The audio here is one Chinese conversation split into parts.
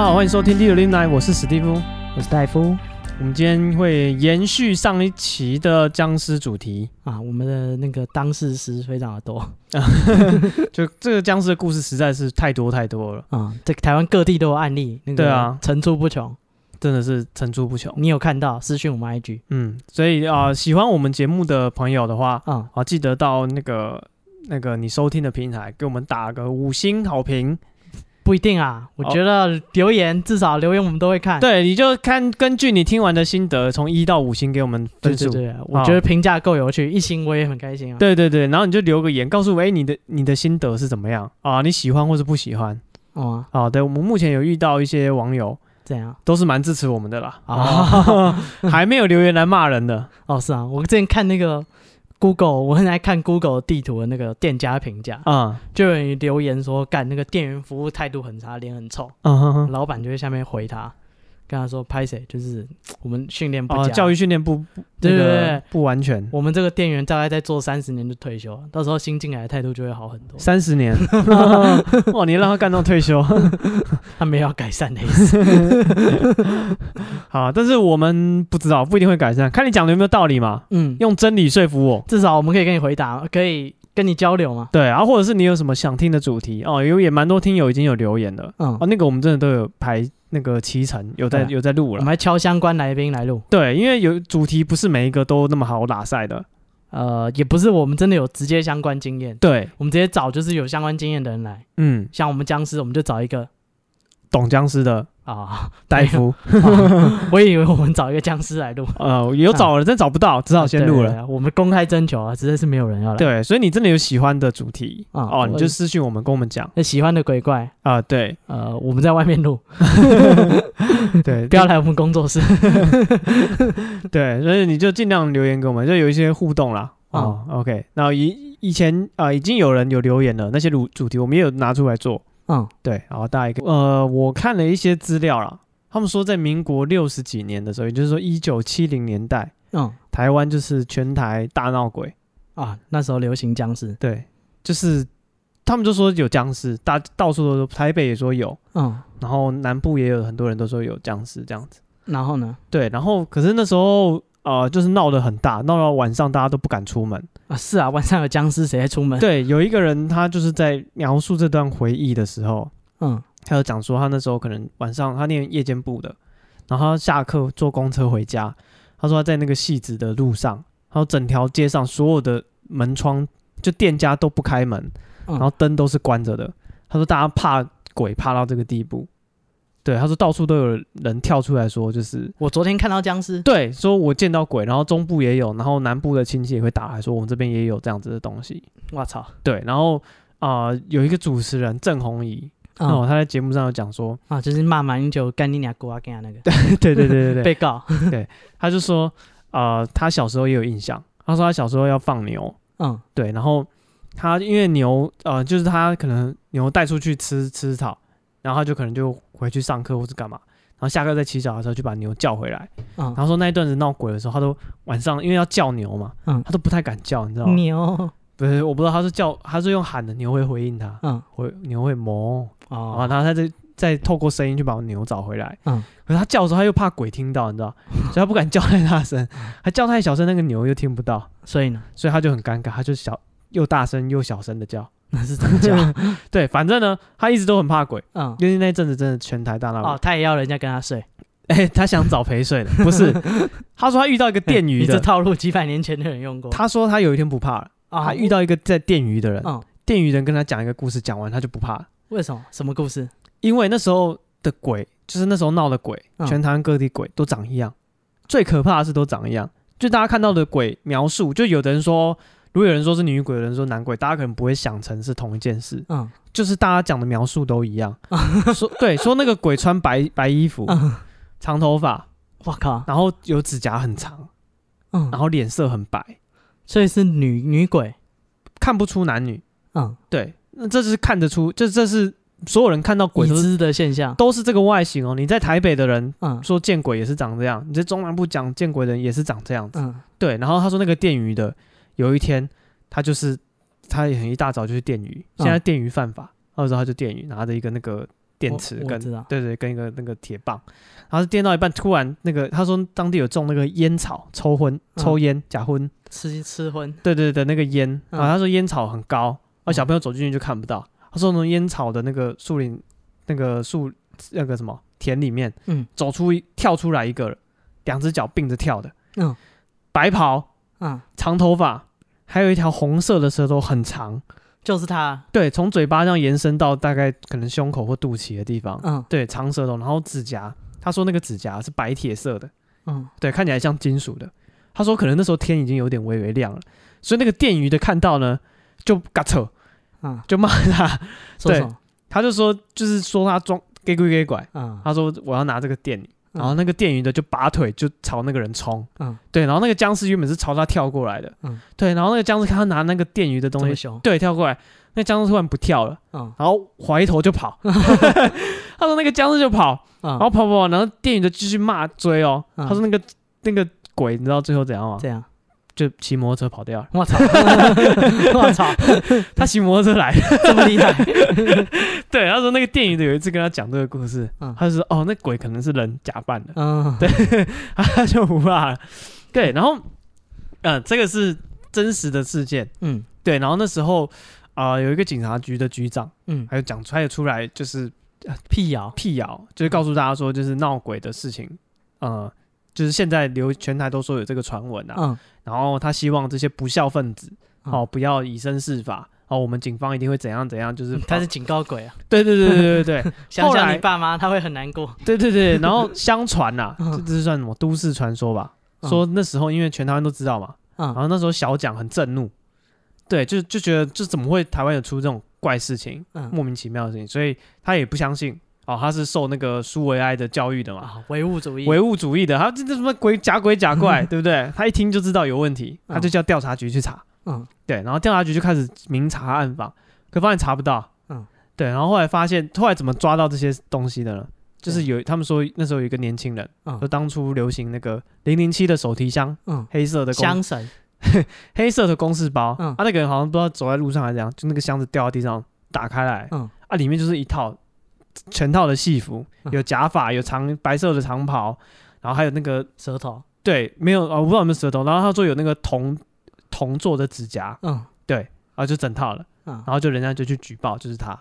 好，欢迎收听《第六零来》，我是史蒂夫，我是戴夫。我们今天会延续上一期的僵尸主题。啊，我们的那个当事师非常的多，就这个僵尸的故事实在是太多太多了。啊，这台湾各地都有案例，那个、对啊，层出不穷，真的是层出不穷。你有看到私讯我们 IG，嗯，所以啊、呃，喜欢我们节目的朋友的话，啊，啊，记得到那个那个你收听的平台给我们打个五星好评。不一定啊，我觉得留言、哦、至少留言我们都会看。对，你就看根据你听完的心得，从一到五星给我们分数。对，对，对，我觉得评价够有趣，一星我也很开心啊。对对对，然后你就留个言，告诉我，哎，你的你的心得是怎么样啊？你喜欢或是不喜欢？哦啊，对，我们目前有遇到一些网友，怎样都是蛮支持我们的啦。啊，还没有留言来骂人的。哦，是啊，我之前看那个。Google，我很爱看 Google 地图的那个店家评价，啊、嗯，就有人留言说，干那个店员服务态度很差，脸很臭，嗯哼哼，老板就在下面回他。跟他说拍谁，就是我们训练不佳，教育训练不不对对对不完全。我们这个店员大概再做三十年就退休了，到时候新进来的态度就会好很多。三十年，哇！你让他干到退休，他没有要改善的意思。好，但是我们不知道，不一定会改善，看你讲的有没有道理嘛。嗯，用真理说服我，至少我们可以跟你回答，可以跟你交流吗。对，然后或者是你有什么想听的主题哦，因为也蛮多听友已经有留言了。嗯，哦，那个我们真的都有排。那个七成有在有在录了，我们还敲相关来宾来录。对，因为有主题不是每一个都那么好打赛的，呃，也不是我们真的有直接相关经验。对，我们直接找就是有相关经验的人来。嗯，像我们僵尸，我们就找一个懂僵尸的。啊，大夫，我以为我们找一个僵尸来录，呃，有找了，真找不到，只好先录了。我们公开征求啊，实在是没有人要来。对，所以你真的有喜欢的主题哦，你就私信我们，跟我们讲。那喜欢的鬼怪啊，对，呃，我们在外面录，对，不要来我们工作室。对，所以你就尽量留言给我们，就有一些互动啦。哦，OK，那以以前啊，已经有人有留言了，那些主主题我们也有拿出来做。嗯，对，然后大概一个，呃，我看了一些资料啦，他们说在民国六十几年的时候，也就是说一九七零年代，嗯，台湾就是全台大闹鬼。啊，那时候流行僵尸，对，就是他们就说有僵尸，大到处都说，台北也说有，嗯，然后南部也有很多人都说有僵尸这样子，然后呢？对，然后可是那时候。呃，就是闹得很大，闹到晚上大家都不敢出门啊。是啊，晚上有僵尸，谁还出门？对，有一个人他就是在描述这段回忆的时候，嗯，他就讲说他那时候可能晚上他念夜间部的，然后他下课坐公车回家，他说他在那个戏子的路上，然后整条街上所有的门窗就店家都不开门，然后灯都是关着的。他说大家怕鬼怕到这个地步。对，他说到处都有人跳出来说，就是我昨天看到僵尸。对，说我见到鬼，然后中部也有，然后南部的亲戚也会打来说，我们这边也有这样子的东西。我操！对，然后啊、呃，有一个主持人郑弘仪，哦，他在节目上有讲说啊，就是骂马英九干你娘姑啊干那个。对对对对对对，被告。对，他就说啊、呃，他小时候也有印象，他说他小时候要放牛，嗯，对，然后他因为牛呃，就是他可能牛带出去吃吃草。然后他就可能就回去上课或者干嘛，然后下课再骑脚踏车去把牛叫回来。嗯，然后说那一段子闹鬼的时候，他都晚上因为要叫牛嘛，嗯，他都不太敢叫，你知道吗？牛。不是，我不知道他是叫，他是用喊的，牛会回应他，嗯，会牛会哞哦，然后他在再透过声音去把牛找回来。嗯，可是他叫的时候他又怕鬼听到，你知道，所以他不敢叫太大声，他叫太小声，那个牛又听不到，所以呢，所以他就很尴尬，他就小又大声又小声的叫。那是怎么叫？对，反正呢，他一直都很怕鬼。嗯，因为那阵子真的全台大闹鬼。哦，他也要人家跟他睡。哎、欸，他想找陪睡的，不是？他说他遇到一个电鱼的。这套路几百年前的人用过。他说他有一天不怕了。啊、遇到一个在电鱼的人。嗯。电鱼人跟他讲一个故事，讲完他就不怕了。为什么？什么故事？因为那时候的鬼，就是那时候闹的鬼，嗯、全台湾各地鬼都长一样。最可怕的是都长一样。就大家看到的鬼描述，就有的人说。如果有人说是女鬼，有人说男鬼，大家可能不会想成是同一件事。嗯，就是大家讲的描述都一样。嗯、说对，说那个鬼穿白白衣服，嗯、长头发，我靠，然后有指甲很长，嗯，然后脸色很白，所以是女女鬼，看不出男女。嗯，对，那这是看得出，这这是所有人看到鬼知的现象，都是这个外形哦。你在台北的人，嗯，说见鬼也是长这样；你在中南部讲见鬼的人也是长这样子。嗯，对。然后他说那个电鱼的。有一天，他就是他也很一大早就去电鱼，现在电鱼犯法，那时候他就电鱼拿着一个那个电池跟对对，跟一个那个铁棒，然后电到一半，突然那个他说当地有种那个烟草，抽荤抽烟假荤吃吃荤，对对对，那个烟啊，他说烟草很高，而小朋友走进去就看不到。他说从烟草的那个树林那个树那个什么田里面，嗯，走出跳出来一个两只脚并着跳的，嗯，白袍，嗯，长头发，还有一条红色的舌头很长。就是它，对，从嘴巴这样延伸到大概可能胸口或肚脐的地方，嗯，对，长舌头，然后指甲，他说那个指甲是白铁色的，嗯，对，看起来像金属的。他说可能那时候天已经有点微微亮了，所以那个电鱼的看到呢，就嘎扯，啊，就骂他，对，他就说就是说他装给鬼给拐，嗯，他说我要拿这个电你。然后那个电鱼的就拔腿就朝那个人冲，嗯，对，然后那个僵尸原本是朝他跳过来的，嗯，对，然后那个僵尸看他拿那个电鱼的东西，对，跳过来，那僵尸突然不跳了，嗯，然后回头就跑，他说那个僵尸就跑，然后跑跑跑，然后电鱼的继续骂追哦，他说那个那个鬼你知道最后怎样吗？这样。就骑摩托车跑掉了。我操！我操！他骑摩托车来，这么厉害。对，他说那个电影的有一次跟他讲这个故事，嗯、他就说哦，那鬼可能是人假扮的。嗯，对，他就不怕了。对，然后，嗯、呃，这个是真实的事件。嗯，对，然后那时候啊、呃，有一个警察局的局长，嗯，还有讲出来出来就是辟谣，辟谣，就是告诉大家说，就是闹鬼的事情，呃。就是现在流全台都说有这个传闻啊，嗯、然后他希望这些不孝分子，嗯、哦，不要以身试法，哦，我们警方一定会怎样怎样，就是他是警告鬼啊，对对对对对对对，想想 你爸妈他会很难过，对对对，然后相传呐、啊，这这是算什么都市传说吧？嗯、说那时候因为全台湾都知道嘛，嗯、然后那时候小蒋很震怒，对，就就觉得就怎么会台湾有出这种怪事情，嗯、莫名其妙的事情，所以他也不相信。哦，他是受那个苏维埃的教育的嘛？唯物主义，唯物主义的，他这这什么鬼假鬼假怪，对不对？他一听就知道有问题，他就叫调查局去查。嗯，对，然后调查局就开始明查暗访，可发现查不到。嗯，对，然后后来发现，后来怎么抓到这些东西的呢？就是有他们说那时候有一个年轻人，就当初流行那个零零七的手提箱，嗯，黑色的箱 神，黑色的公事包。嗯，啊，那个人好像不知道走在路上还是怎样，就那个箱子掉到地上，打开来，嗯，啊，里面就是一套。全套的戏服，有假发，有长白色的长袍，然后还有那个舌头，对，没有啊，我不知道有没有舌头。然后他说有那个铜铜做的指甲，嗯，对，然后就整套了，嗯，然后就人家就去举报，就是他，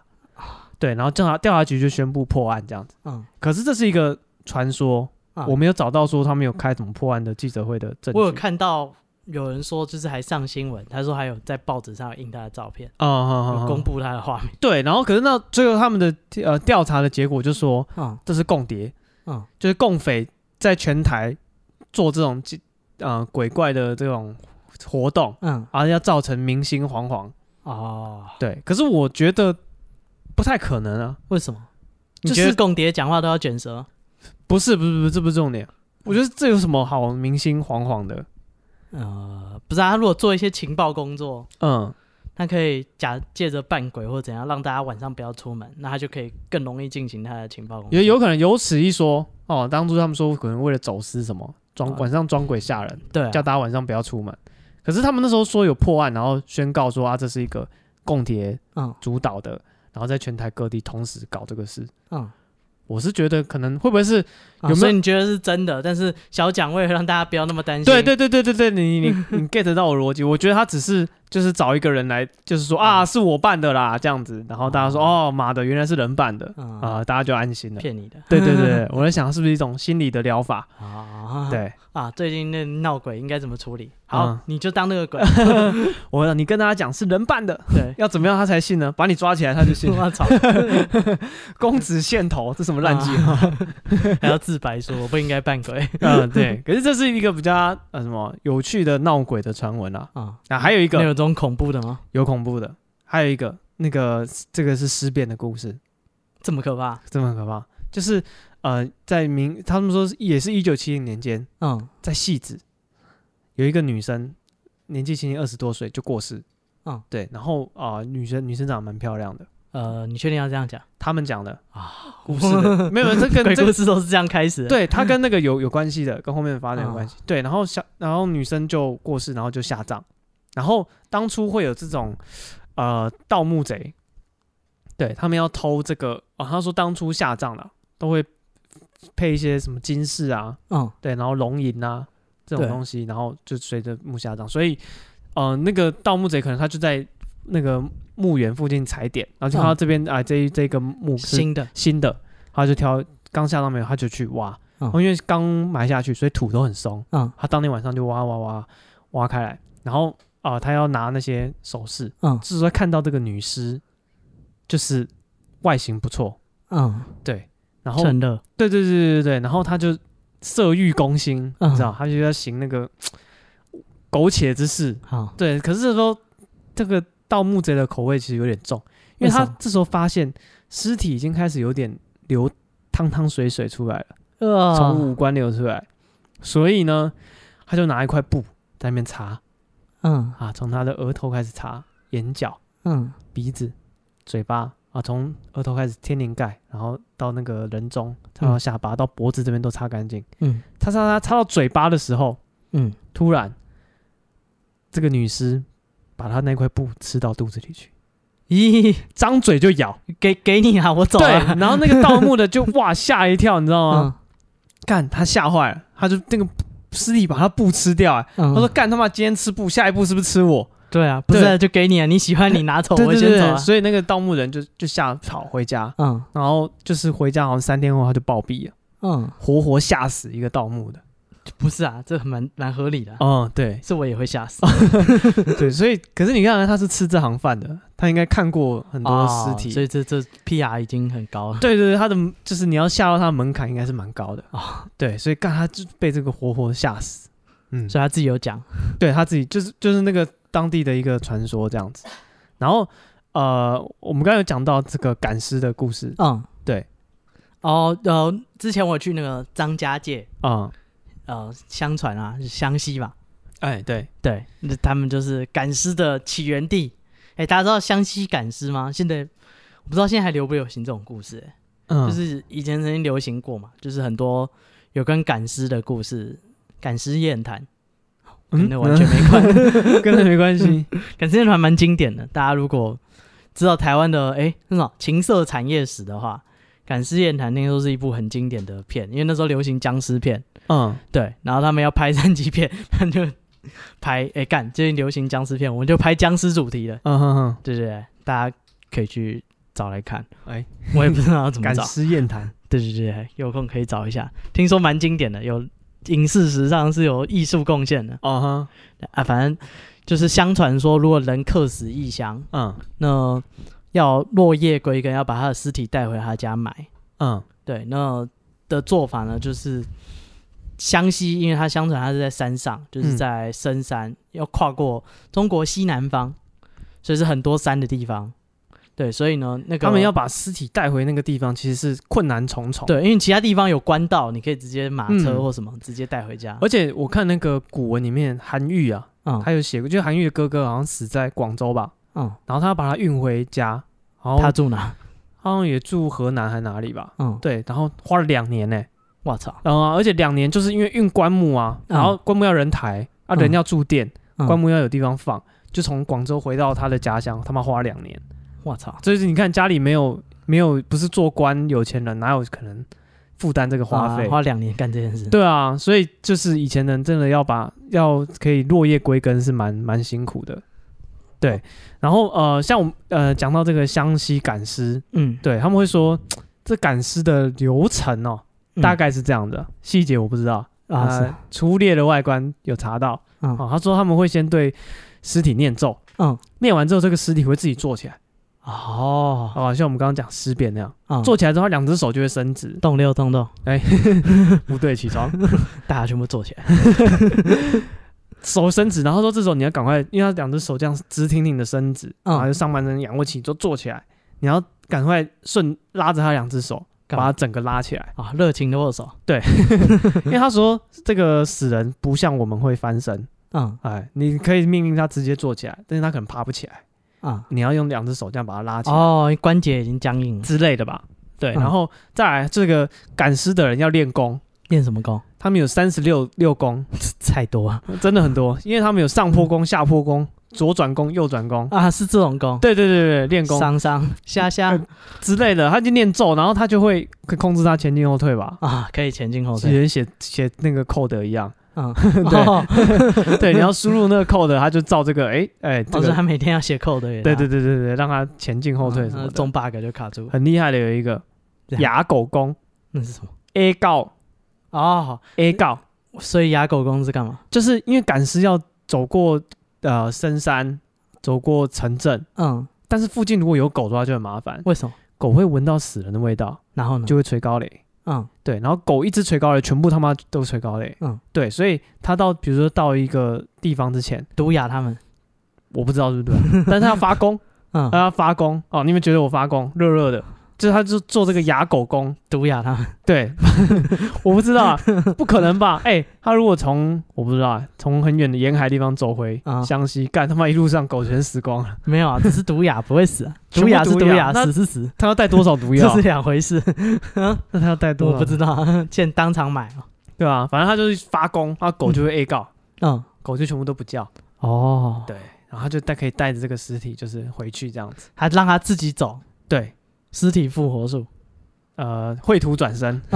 对，然后调查调查局就宣布破案这样子，嗯，可是这是一个传说，我没有找到说他们有开什么破案的记者会的证据，我有看到。有人说，就是还上新闻，他说还有在报纸上印他的照片，哦哦有公布他的画面。对，然后可是那最后他们的呃调查的结果就说，嗯，这是共谍，嗯，就是共匪在全台做这种呃鬼怪的这种活动，嗯，而要造成民心惶惶。哦，对，可是我觉得不太可能啊。为什么？你觉得共谍讲话都要卷舌？不是，不是，不是，这不是重点。我觉得这有什么好民心惶惶的？呃，不是啊，他如果做一些情报工作，嗯，他可以假借着扮鬼或怎样，让大家晚上不要出门，那他就可以更容易进行他的情报工作。也有可能有此一说哦。当初他们说可能为了走私什么，装晚上装鬼吓人，对，叫大家晚上不要出门。可是他们那时候说有破案，然后宣告说啊，这是一个共谍嗯主导的，然后在全台各地同时搞这个事，嗯。我是觉得可能会不会是有没有？所以你觉得是真的，但是小蒋为了让大家不要那么担心。对对对对对对，你你你 get 到我逻辑？我觉得他只是就是找一个人来，就是说啊，是我办的啦，这样子，然后大家说哦，妈的，原来是人办的啊，大家就安心了。骗你的。对对对，我在想是不是一种心理的疗法啊？对啊，最近那闹鬼应该怎么处理？好，你就当那个鬼。我你跟大家讲是人办的，对，要怎么样他才信呢？把你抓起来他就信。我操！公子献头，这什么烂计划？还要自白说我不应该扮鬼。嗯，对。可是这是一个比较呃什么有趣的闹鬼的传闻啊。啊，那还有一个种恐怖的吗？有恐怖的，还有一个那个这个是尸变的故事，这么可怕？这么可怕？就是呃，在明他们说也是一九七零年间，嗯，在戏子。有一个女生，年纪轻轻二十多岁就过世，嗯，对，然后啊、呃，女生女生长得蛮漂亮的，呃，你确定要这样讲？他们讲的。啊，故事的。没有，这跟鬼故事都是这样开始的，对，他跟那个有有关系的，跟后面的发展有关系，嗯、对，然后下，然后女生就过世，然后就下葬，然后当初会有这种呃盗墓贼，对他们要偷这个啊、哦，他说当初下葬了都会配一些什么金饰啊，嗯，对，然后龙银啊这种东西，然后就随着墓下葬，所以呃，那个盗墓贼可能他就在那个墓园附近踩点，然后就看到这边啊、这这个墓新的。新的，他就挑刚下葬没有，他就去挖。嗯、因为刚埋下去，所以土都很松。嗯，他当天晚上就挖挖挖挖开来，然后啊、呃，他要拿那些首饰。嗯，就是说看到这个女尸，就是外形不错。嗯，对。然后，真的。对对对对对对。然后他就色欲攻心，嗯、你知道，他就要行那个苟且之事。好，对。可是这时候，这个盗墓贼的口味其实有点重，因为他这时候发现尸体已经开始有点流汤汤水水出来了。从五官流出来，所以呢，他就拿一块布在那边擦，嗯。啊，从他的额头开始擦，眼角，嗯，鼻子，嘴巴啊，从额头开始天灵盖，然后到那个人中，擦到下巴，到脖子这边都擦干净，嗯，擦擦擦擦到嘴巴的时候，嗯，突然，这个女尸把他那块布吃到肚子里去，咦，张嘴就咬，给给你啊，我走了，对，然后那个盗墓的就哇吓一跳，你知道吗？干，他吓坏了，他就那个尸体把他布吃掉，哎，他说干他妈今天吃布，下一步是不是吃我？对啊，不是就给你啊，你喜欢你 拿走，我先走。所以那个盗墓人就就吓跑回家，嗯，然后就是回家好像三天后他就暴毙了，嗯，活活吓死一个盗墓的。不是啊，这蛮蛮合理的。哦，对，这我也会吓死。对，所以可是你看，他是吃这行饭的，他应该看过很多尸体，所以这这 PR 已经很高了。对对对，他的就是你要吓到他的门槛应该是蛮高的啊。对，所以干他就被这个活活吓死。嗯，所以他自己有讲，对他自己就是就是那个当地的一个传说这样子。然后呃，我们刚才有讲到这个赶尸的故事。嗯，对。哦，呃，之前我去那个张家界啊。呃，相传啊，是湘西吧？哎，对对，那他们就是赶尸的起源地。哎，大家知道湘西赶尸吗？现在我不知道现在还流不流行这种故事。嗯，就是以前曾经流行过嘛，就是很多有关赶尸的故事，赶尸宴谈，跟那完全没关系，嗯、跟那没关系。赶尸宴谈蛮经典的，大家如果知道台湾的哎那种情色产业史的话。《赶尸宴谈》那时候是一部很经典的片，因为那时候流行僵尸片，嗯，对，然后他们要拍三级片，他们就拍，哎干，最近流行僵尸片，我们就拍僵尸主题的，嗯哼哼，对对对，大家可以去找来看，哎，我也不知道要怎么找，《赶尸宴谈》，对对对，有空可以找一下，听说蛮经典的，有影视史上是有艺术贡献的，哦哼，啊，反正就是相传说，如果人客死异乡，嗯，那。要落叶归根，要把他的尸体带回他家埋。嗯，对，那的做法呢，就是湘西，因为它相传它是在山上，就是在深山，嗯、要跨过中国西南方，所以是很多山的地方。对，所以呢，那个他们要把尸体带回那个地方，其实是困难重重。对，因为其他地方有官道，你可以直接马车或什么、嗯、直接带回家。而且我看那个古文里面，韩愈啊，嗯，他有写过，就韩愈的哥哥好像死在广州吧。嗯，然后他要把他运回家，然后他住哪？好像也住河南还哪里吧？嗯，对，然后花了两年呢。我操！然后而且两年就是因为运棺木啊，然后棺木要人抬啊，人要住店，棺木要有地方放，就从广州回到他的家乡，他妈花两年。我操！所以你看家里没有没有不是做官有钱人，哪有可能负担这个花费？花两年干这件事？对啊，所以就是以前人真的要把要可以落叶归根是蛮蛮辛苦的。对，然后呃，像我们呃讲到这个湘西赶尸，嗯，对他们会说这赶尸的流程哦，嗯、大概是这样的，细节我不知道。啊。粗略的外观有查到，嗯、哦，他说他们会先对尸体念咒，嗯，念完之后这个尸体会自己坐起来，哦，哦，像我们刚刚讲尸变那样，嗯、坐起来之后两只手就会伸直，动六动动，哎，不对，起床，大家全部坐起来。手伸直，然后说这时候你要赶快，因为他两只手这样直挺挺的伸直，嗯、然后就上半身仰卧起，坐坐起来。你要赶快顺拉着他两只手，把他整个拉起来。啊！热情的握手，对，因为他说这个死人不像我们会翻身，嗯，哎，你可以命令他直接坐起来，但是他可能爬不起来。啊。嗯、你要用两只手这样把他拉起来，哦，关节已经僵硬之类的吧？对，嗯、然后再来这个赶尸的人要练功。练什么功？他们有三十六六功，太多啊，真的很多，因为他们有上坡功、下坡功、左转弓，右转弓啊，是这种弓。对对对对，练功。上上下下之类的，他就念咒，然后他就会可控制他前进后退吧？啊，可以前进后退，写写写那个 code 一样。嗯，对 对，你要输入那个 code，他就照这个，哎哎，都是他每天要写 code 的。对对对对对，让他前进后退什么的，中 bug 就卡住。很厉害的有一个哑狗功，那是什么？A 告哦，A 告。所以哑狗功是干嘛？就是因为赶尸要走过呃深山，走过城镇，嗯，但是附近如果有狗的话就很麻烦。为什么？狗会闻到死人的味道，然后呢，就会吹高雷。嗯，对，然后狗一直吹高雷，全部他妈都吹高雷。嗯，对，所以他到比如说到一个地方之前，毒哑他们，我不知道是不是对，但是他要发功，嗯，他要发功哦，你们觉得我发功热热的？就是他就做这个哑狗功毒哑他们，对，我不知道，不可能吧？哎，他如果从我不知道，从很远的沿海地方走回湘西，干他妈一路上狗全死光了。没有啊，只是毒哑不会死，毒哑是毒哑，死是死。他要带多少毒药？这是两回事。那他要带多少？我不知道，见当场买哦。对啊，反正他就是发功，他狗就会 A 告，嗯，狗就全部都不叫。哦，对，然后他就带可以带着这个尸体，就是回去这样子，还让他自己走。对。尸体复活术，呃，绘图转身，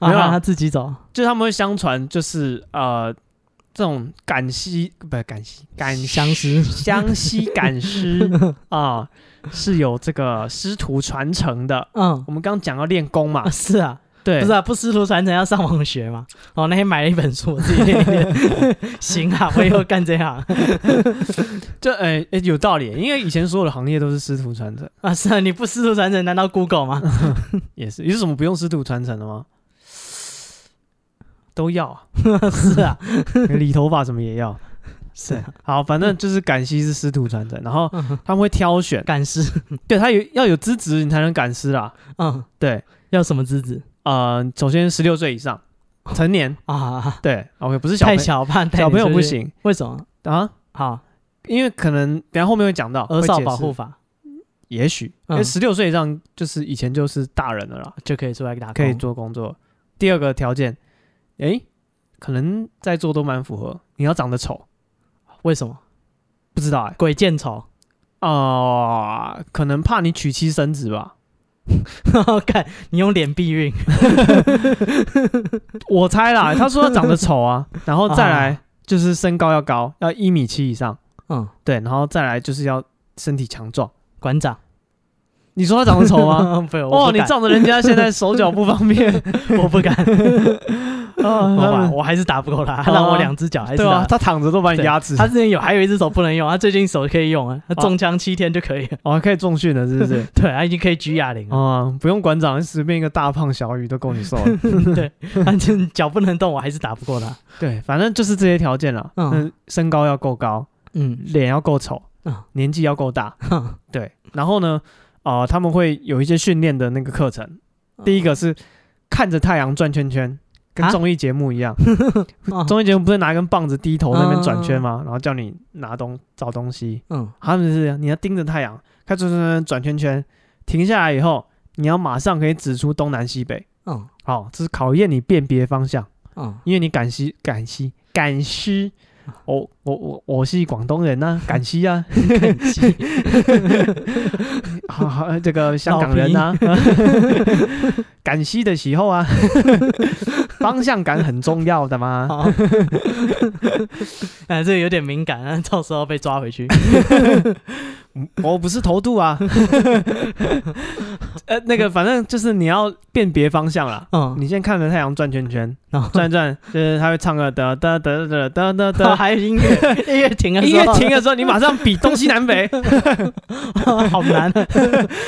没有啊。他自己走，就他们会相传，就是呃，这种赶尸不是赶尸赶相思。湘西赶尸 啊，是有这个师徒传承的。嗯，我们刚刚讲要练功嘛，是啊。对，不是啊，不师徒传承要上网学嘛。哦，那天买了一本书，我自己练练。行啊，我以后干这行。就哎哎有道理，因为以前所有的行业都是师徒传承啊。是啊，你不师徒传承，难道 Google 吗？也是，有什么不用师徒传承的吗？都要啊。是啊，理头发什么也要。是啊，好，反正就是赶尸是师徒传承，然后他们会挑选赶尸，对他有要有资质，你才能赶尸啦。嗯，对，要什么资质？呃，首先十六岁以上，成年。啊，对，OK，不是小太小，怕小朋友不行，为什么？啊？好，因为可能等下后面会讲到儿少保护法，也许因为十六岁以上就是以前就是大人了啦，就可以出来打工，可以做工作。第二个条件，哎，可能在座都蛮符合，你要长得丑，为什么？不知道哎，鬼见愁啊，可能怕你娶妻生子吧。看你用脸避孕，我猜啦。他说他长得丑啊，然后再来就是身高要高，要一米七以上。嗯，对，然后再来就是要身体强壮。馆长，你说他长得丑吗？哦，你仗着人家现在手脚不方便，我不敢。啊，我还是打不过他，他让我两只脚还是对啊，他躺着都把你压制。他之前有还有一只手不能用，他最近手可以用啊，他中枪七天就可以，哦，可以重训了，是不是？对，他已经可以举哑铃了。不用馆长，随便一个大胖小鱼都够你受了。对，反正脚不能动，我还是打不过他。对，反正就是这些条件了。嗯，身高要够高，嗯，脸要够丑，嗯年纪要够大。对，然后呢，啊，他们会有一些训练的那个课程。第一个是看着太阳转圈圈。跟综艺节目一样，综艺节目不是拿一根棒子低头那边转圈吗？然后叫你拿东找东西。嗯，他们是你要盯着太阳，开转转转转圈圈，停下来以后，你要马上可以指出东南西北。嗯，好，这是考验你辨别方向。嗯，因为你赶西赶西赶西，我我我我是广东人呐，赶西啊，赶尸。好好，这个香港人呐，赶西的时候啊。方向感很重要的吗？哎，这个有点敏感啊，到时候被抓回去。我不是头度啊。呃，那个反正就是你要辨别方向啦。嗯，你先看着太阳转圈圈，转转，就是他会唱个哒哒哒哒哒哒哒，还有音乐，音乐停了，音乐停的时候，你马上比东西南北。好难。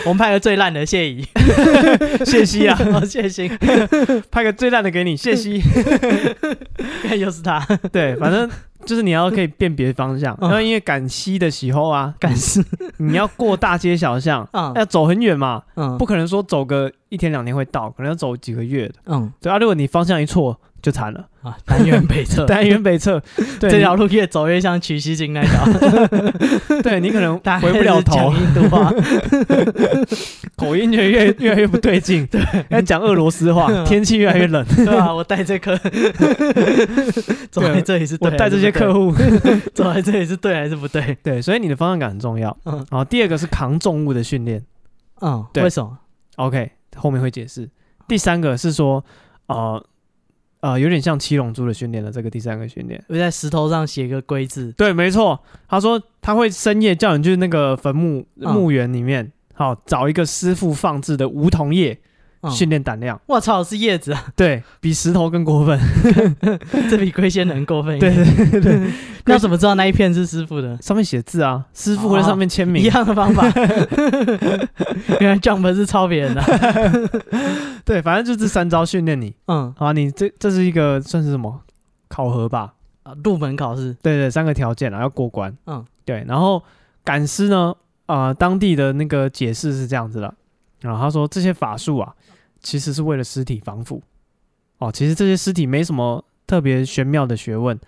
我们派个最烂的谢仪，谢希啊，谢希，派个最烂的给你。谢希，又是他。对，反正就是你要可以辨别方向，然后因为赶西的时候啊，赶西，你要过大街小巷，要走很远嘛，不可能说走个一天两天会到，可能要走几个月的。嗯，对啊，如果你方向一错，就惨了。啊！南辕北辙，南辕北辙，这条路越走越像取西经那条，对你可能回不了头。印度话，口音越越越来越不对劲。对，要讲俄罗斯话，天气越来越冷。对啊，我带这客，走在这里是，我带这些客户走在这里是对还是不对？对，所以你的方向感很重要。嗯，然后第二个是扛重物的训练。嗯，对，为什么？OK，后面会解释。第三个是说，呃。呃，有点像七龙珠的训练了。这个第三个训练，会在石头上写个龟字。对，没错。他说他会深夜叫你去那个坟墓墓园里面，好、嗯、找一个师傅放置的梧桐叶。训练胆量，我操，是叶子啊！对，比石头更过分，这比龟仙人过分一点。对对对，那怎么知道那一片是师傅的？上面写字啊，师傅会在上面签名，一样的方法。原来 Jump 是抄别人的。对，反正就这三招训练你。嗯，好，你这这是一个算是什么考核吧？啊，入门考试。对对，三个条件啊，要过关。嗯，对。然后赶尸呢，啊，当地的那个解释是这样子的。然后他说这些法术啊。其实是为了尸体防腐哦。其实这些尸体没什么特别玄妙的学问。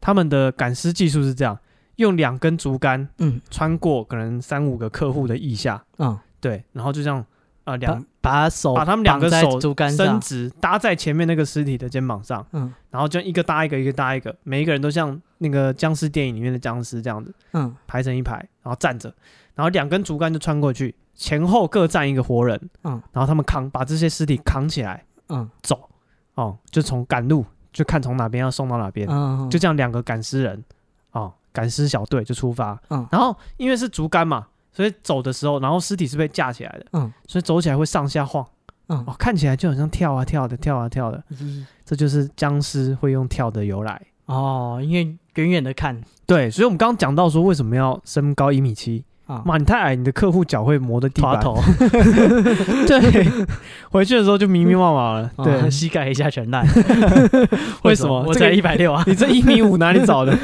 他们的赶尸技术是这样：用两根竹竿，嗯，穿过可能三五个客户的腋下，嗯，对，然后就这样，呃，两把手把他们两个手伸直，搭在前面那个尸体的肩膀上，嗯，然后就一个搭一个，一个搭一个，每一个人都像那个僵尸电影里面的僵尸这样子，嗯，排成一排，然后站着，然后两根竹竿就穿过去。前后各站一个活人，嗯，然后他们扛把这些尸体扛起来，嗯，走，哦，就从赶路，就看从哪边要送到哪边，嗯，就这样两个赶尸人，哦，赶尸小队就出发，嗯，然后因为是竹竿嘛，所以走的时候，然后尸体是被架起来的，嗯，所以走起来会上下晃，嗯，哦，看起来就好像跳啊跳的，跳啊跳的，嗯，这就是僵尸会用跳的由来，哦，因为远远的看，对，所以我们刚刚讲到说为什么要身高一米七。啊妈！你太矮，你的客户脚会磨的地板。头 对，回去的时候就迷迷惘惘了。对，哦、膝盖一下全烂。为什么？我才一百六啊！你这一米五哪里找的？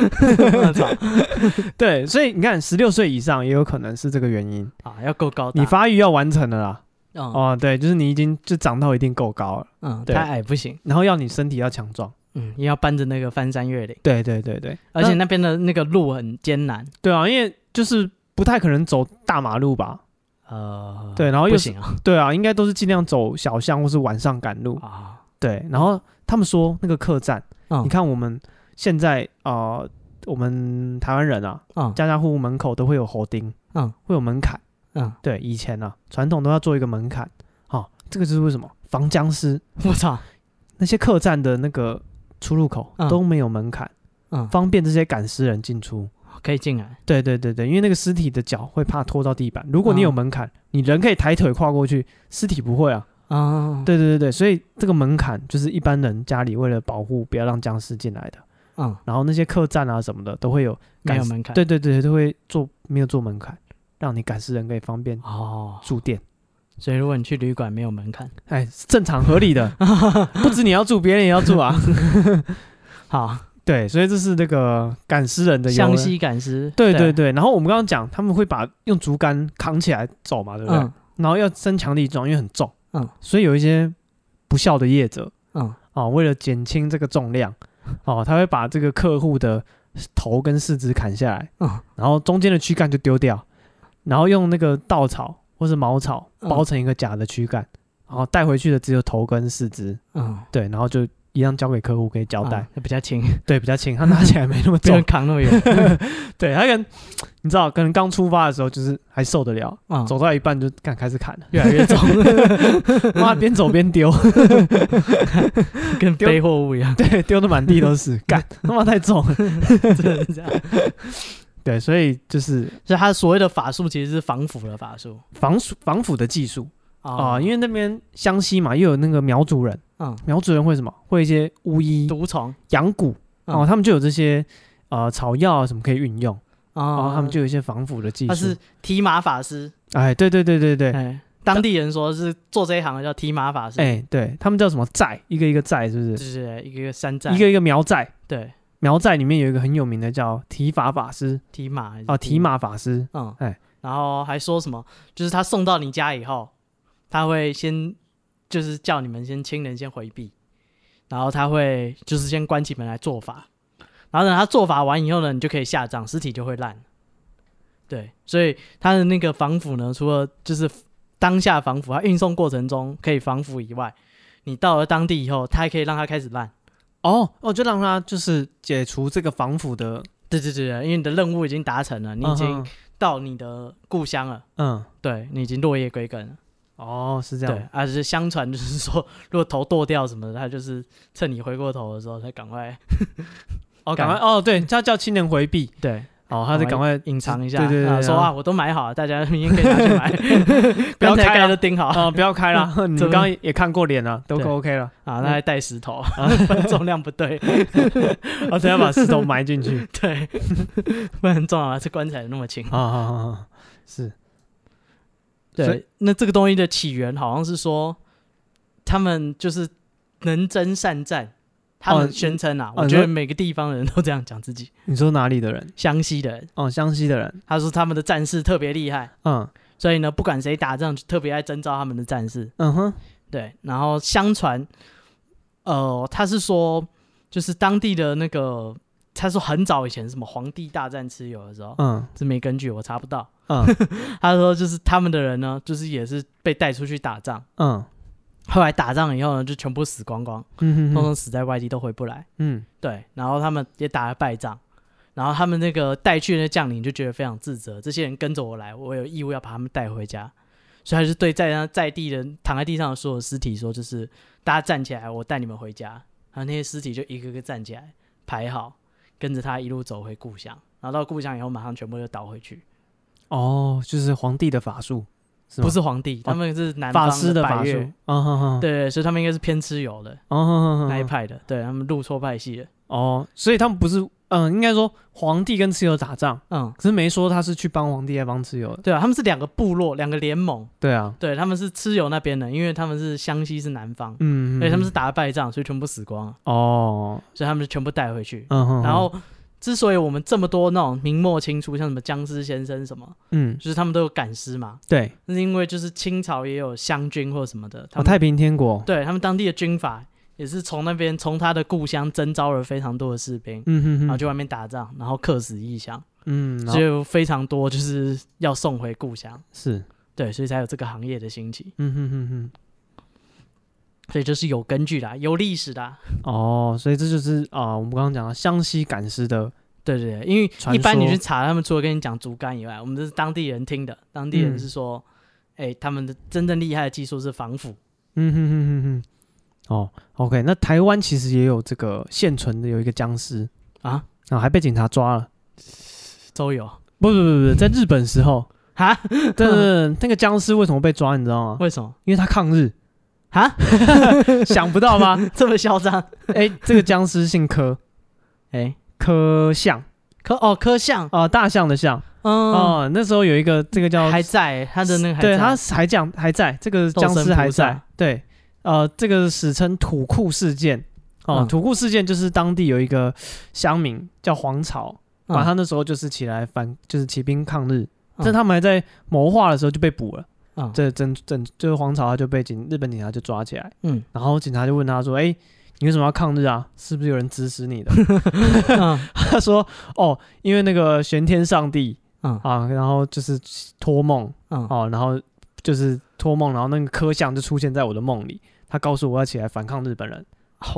对，所以你看，十六岁以上也有可能是这个原因啊，要够高，你发育要完成了啦。嗯、哦，对，就是你已经就长到一定够高了。嗯，太矮不行。然后要你身体要强壮。嗯，你要搬着那个翻山越岭。对对对对，而且那边的那个路很艰难。对啊，因为就是。不太可能走大马路吧？呃，对，然后又不行啊。对啊，应该都是尽量走小巷或是晚上赶路。啊。对，然后他们说那个客栈，你看我们现在啊，我们台湾人啊，家家户户门口都会有猴钉，嗯，会有门槛，嗯，对，以前啊，传统都要做一个门槛，好，这个就是为什么防僵尸。我操，那些客栈的那个出入口都没有门槛，嗯，方便这些赶尸人进出。可以进来，对对对对，因为那个尸体的脚会怕拖到地板。如果你有门槛，嗯、你人可以抬腿跨过去，尸体不会啊。啊、嗯，对对对对，所以这个门槛就是一般人家里为了保护，不要让僵尸进来的。嗯，然后那些客栈啊什么的都会有没有门槛，对对对，都会做没有做门槛，让你赶尸人可以方便哦住店。所以如果你去旅馆没有门槛，哎，正常合理的，不止你要住，别人也要住啊。好。对，所以这是那个赶尸人的湘西赶尸。对对对，然后我们刚刚讲，他们会把用竹竿扛起来走嘛，对不对？嗯、然后要身强力壮，因为很重。嗯。所以有一些不孝的业者，嗯，哦，为了减轻这个重量，哦，他会把这个客户的头跟四肢砍下来，嗯，然后中间的躯干就丢掉，然后用那个稻草或是茅草包成一个假的躯干，然后带回去的只有头跟四肢。嗯，对，然后就。一样交给客户可以交代，比较轻，对，比较轻，他拿起来没那么重，扛那么远。对，他可能你知道，可能刚出发的时候就是还受得了，走到一半就敢开始砍了，越来越重，妈边走边丢，跟背货物一样，对，丢的满地都是，干他妈太重。了，真的是这样。对，所以就是，所以他所谓的法术其实是防腐的法术，防腐防腐的技术啊，因为那边湘西嘛，又有那个苗族人。嗯，苗族人会什么？会一些巫医、毒虫、养蛊哦，他们就有这些呃草药啊什么可以运用。啊，然后他们就有一些防腐的技术。他是提马法师，哎，对对对对对，哎当地人说是做这一行的叫提马法师，哎，对他们叫什么寨？一个一个寨，是不是？就是一个一个山寨，一个一个苗寨。对，苗寨里面有一个很有名的叫提法法师，提马哦，提马法师，嗯，哎，然后还说什么？就是他送到你家以后，他会先。就是叫你们先亲人先回避，然后他会就是先关起门来做法，然后等他做法完以后呢，你就可以下葬，尸体就会烂。对，所以他的那个防腐呢，除了就是当下防腐，它运送过程中可以防腐以外，你到了当地以后，他还可以让它开始烂。哦哦，就让它就是解除这个防腐的。对对对，因为你的任务已经达成了，你已经到你的故乡了。嗯，对，你已经落叶归根了。哦，是这样。对，而是相传就是 说，如果头剁掉什么的，他就是趁你回过头的时候，他赶快。哦，赶快哦，对，他叫亲人回避。对。哦，他就赶快隐藏一下，对对对，说啊，我都买好了，大家明天可以拿去买，不要开都钉好啊，不要开了，你刚刚也看过脸了，都 OK 了啊，那还带石头，重量不对，我等下把石头埋进去，对，不然很重啊，这棺材那么轻啊啊啊，是，对，那这个东西的起源好像是说，他们就是能征善战。他们宣称啊，我觉得每个地方的人都这样讲自己。你说哪里的人？湘西的人。哦，湘西的人。他说他们的战士特别厉害。嗯。所以呢，不管谁打仗，就特别爱征召他们的战士。嗯哼。对。然后相传，呃，他是说，就是当地的那个，他说很早以前，什么皇帝大战蚩尤的时候，嗯，这没根据，我查不到。嗯。他说，就是他们的人呢，就是也是被带出去打仗。嗯。后来打仗以后呢，就全部死光光，嗯哼哼，通通死在外地都回不来。嗯，对。然后他们也打了败仗，然后他们那个带去的将领就觉得非常自责，这些人跟着我来，我有义务要把他们带回家，所以他就对在在地人躺在地上的所有尸体说：“就是大家站起来，我带你们回家。”然后那些尸体就一个个站起来排好，跟着他一路走回故乡。然后到故乡以后，马上全部就倒回去。哦，就是皇帝的法术。是不是皇帝，他们是南方的百岳，对，所以他们应该是偏蚩尤的那一派的，对他们入错派系了。哦，所以他们不是，嗯，应该说皇帝跟蚩尤打仗，嗯，可是没说他是去帮皇帝还帮蚩尤的。对啊，他们是两个部落，两个联盟。对啊，对，他们是蚩尤那边的，因为他们是湘西是南方，嗯，所以他们是打了败仗，所以全部死光了。哦，所以他们就全部带回去，嗯，然后。之所以我们这么多那种明末清初，像什么僵尸先生什么，嗯，就是他们都有赶尸嘛，对，那是因为就是清朝也有湘军或什么的，哦，太平天国，对他们当地的军阀也是从那边从他的故乡征召了非常多的士兵，嗯哼哼，然后去外面打仗，然后客死异乡，嗯，所以有非常多就是要送回故乡，是。对，所以才有这个行业的兴起，嗯哼哼哼，所以就是有根据的，有历史的，哦，所以这就是啊，我们刚刚讲的湘西赶尸的。对对对，因为一般你去查，他们除了跟你讲竹竿以外，我们这是当地人听的。当地人是说，哎、他们的真正厉害的技术是防腐。嗯哼哼哼哼。哦，OK，那台湾其实也有这个现存的有一个僵尸啊，啊，还被警察抓了。都有？不不不不，在日本时候啊，对对对，那个僵尸为什么被抓？你知道吗？为什么？因为他抗日啊？想不到吗？这么嚣张？哎、欸，这个僵尸姓柯，哎、欸。柯相，柯哦，柯相。哦，大象的象，嗯哦，那时候有一个这个叫还在他的那个还在，对，他还讲还在这个僵尸还在，对，呃，这个史称土库事件，哦，嗯、土库事件就是当地有一个乡民叫黄巢，啊，他那时候就是起来反，就是起兵抗日，在、嗯、他们还在谋划的时候就被捕了，嗯，这整整就是皇朝他就被警日本警察就抓起来，嗯，然后警察就问他说，哎、欸。你为什么要抗日啊？是不是有人指使你的？他说：“哦，因为那个玄天上帝，嗯啊，然后就是托梦，嗯啊，然后就是托梦，然后那个科相就出现在我的梦里，他告诉我要起来反抗日本人。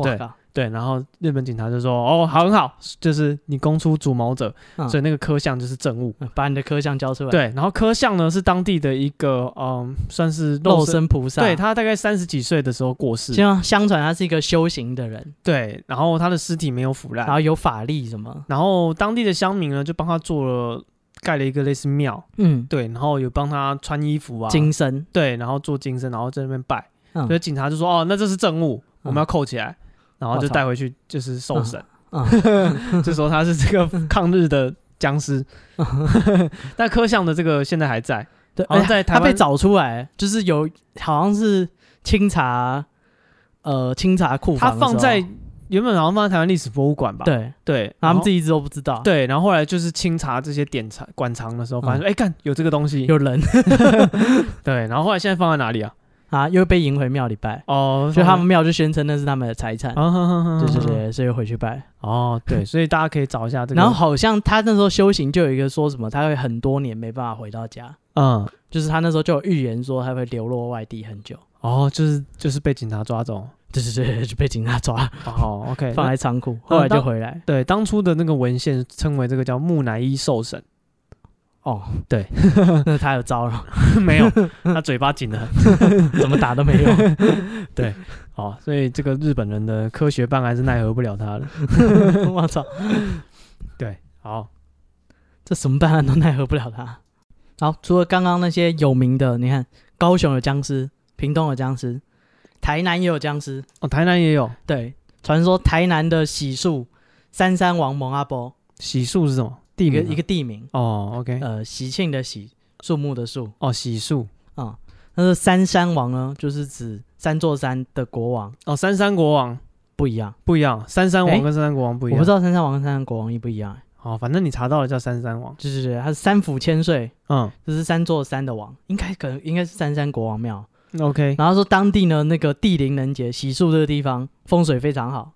对。”对，然后日本警察就说：“哦，好，很好，就是你供出主谋者，嗯、所以那个科相就是证物，把你的科相交出来。”对，然后科相呢是当地的一个嗯，算是肉身，菩萨。对，他大概三十几岁的时候过世。相相传他是一个修行的人。对，然后他的尸体没有腐烂，然后有法力什么。然后当地的乡民呢就帮他做了盖了一个类似庙，嗯，对，然后有帮他穿衣服啊，金身，对，然后做金身，然后在那边拜。嗯、所以警察就说：“哦，那这是证物，我们要扣起来。嗯”然后就带回去，就是受审。就说他是这个 抗日的僵尸。但柯相的这个现在还在，对，好像在台湾他被找出来，就是有好像是清查，呃，清查库房。他放在原本好像放在台湾历史博物馆吧？对对，他们自己一直都不知道。对，然后后来就是清查这些典藏馆藏的时候，发现说，哎，看有这个东西，有人。对，然后后来现在放在哪里啊？啊，又被迎回庙里拜。哦，所以他们庙就宣称那是他们的财产，对对对，所以回去拜。哦，对，所以大家可以找一下这个。然后好像他那时候修行就有一个说什么，他会很多年没办法回到家，嗯，就是他那时候就有预言说他会流落外地很久，哦，就是就是被警察抓走，对对对，就被警察抓，哦，OK，放在仓库，后来就回来。对，当初的那个文献称为这个叫木乃伊受审。哦，对，那他有招了？没有，他嘴巴紧的很，怎么打都没用。对，哦，所以这个日本人的科学办还是奈何不了他了。我操！对，好，这什么办案都奈何不了他。好，除了刚刚那些有名的，你看高雄有僵尸，屏东有僵尸，台南也有僵尸。哦，台南也有。对，传说台南的喜树三山王蒙阿波，喜树是什么？一个一个地名。哦，OK，呃，喜庆的喜，树木的树，哦，喜树。啊，那是三山王呢，就是指三座山的国王。哦，三山国王。不一样，不一样，三山王跟三山国王不一样，我不知道三山王跟三山国王一不一样，哦，反正你查到了叫三山王，对对对，他是三府千岁，嗯，这是三座山的王，应该可能应该是三山国王庙，OK，然后说当地呢那个地灵人杰，喜树这个地方风水非常好。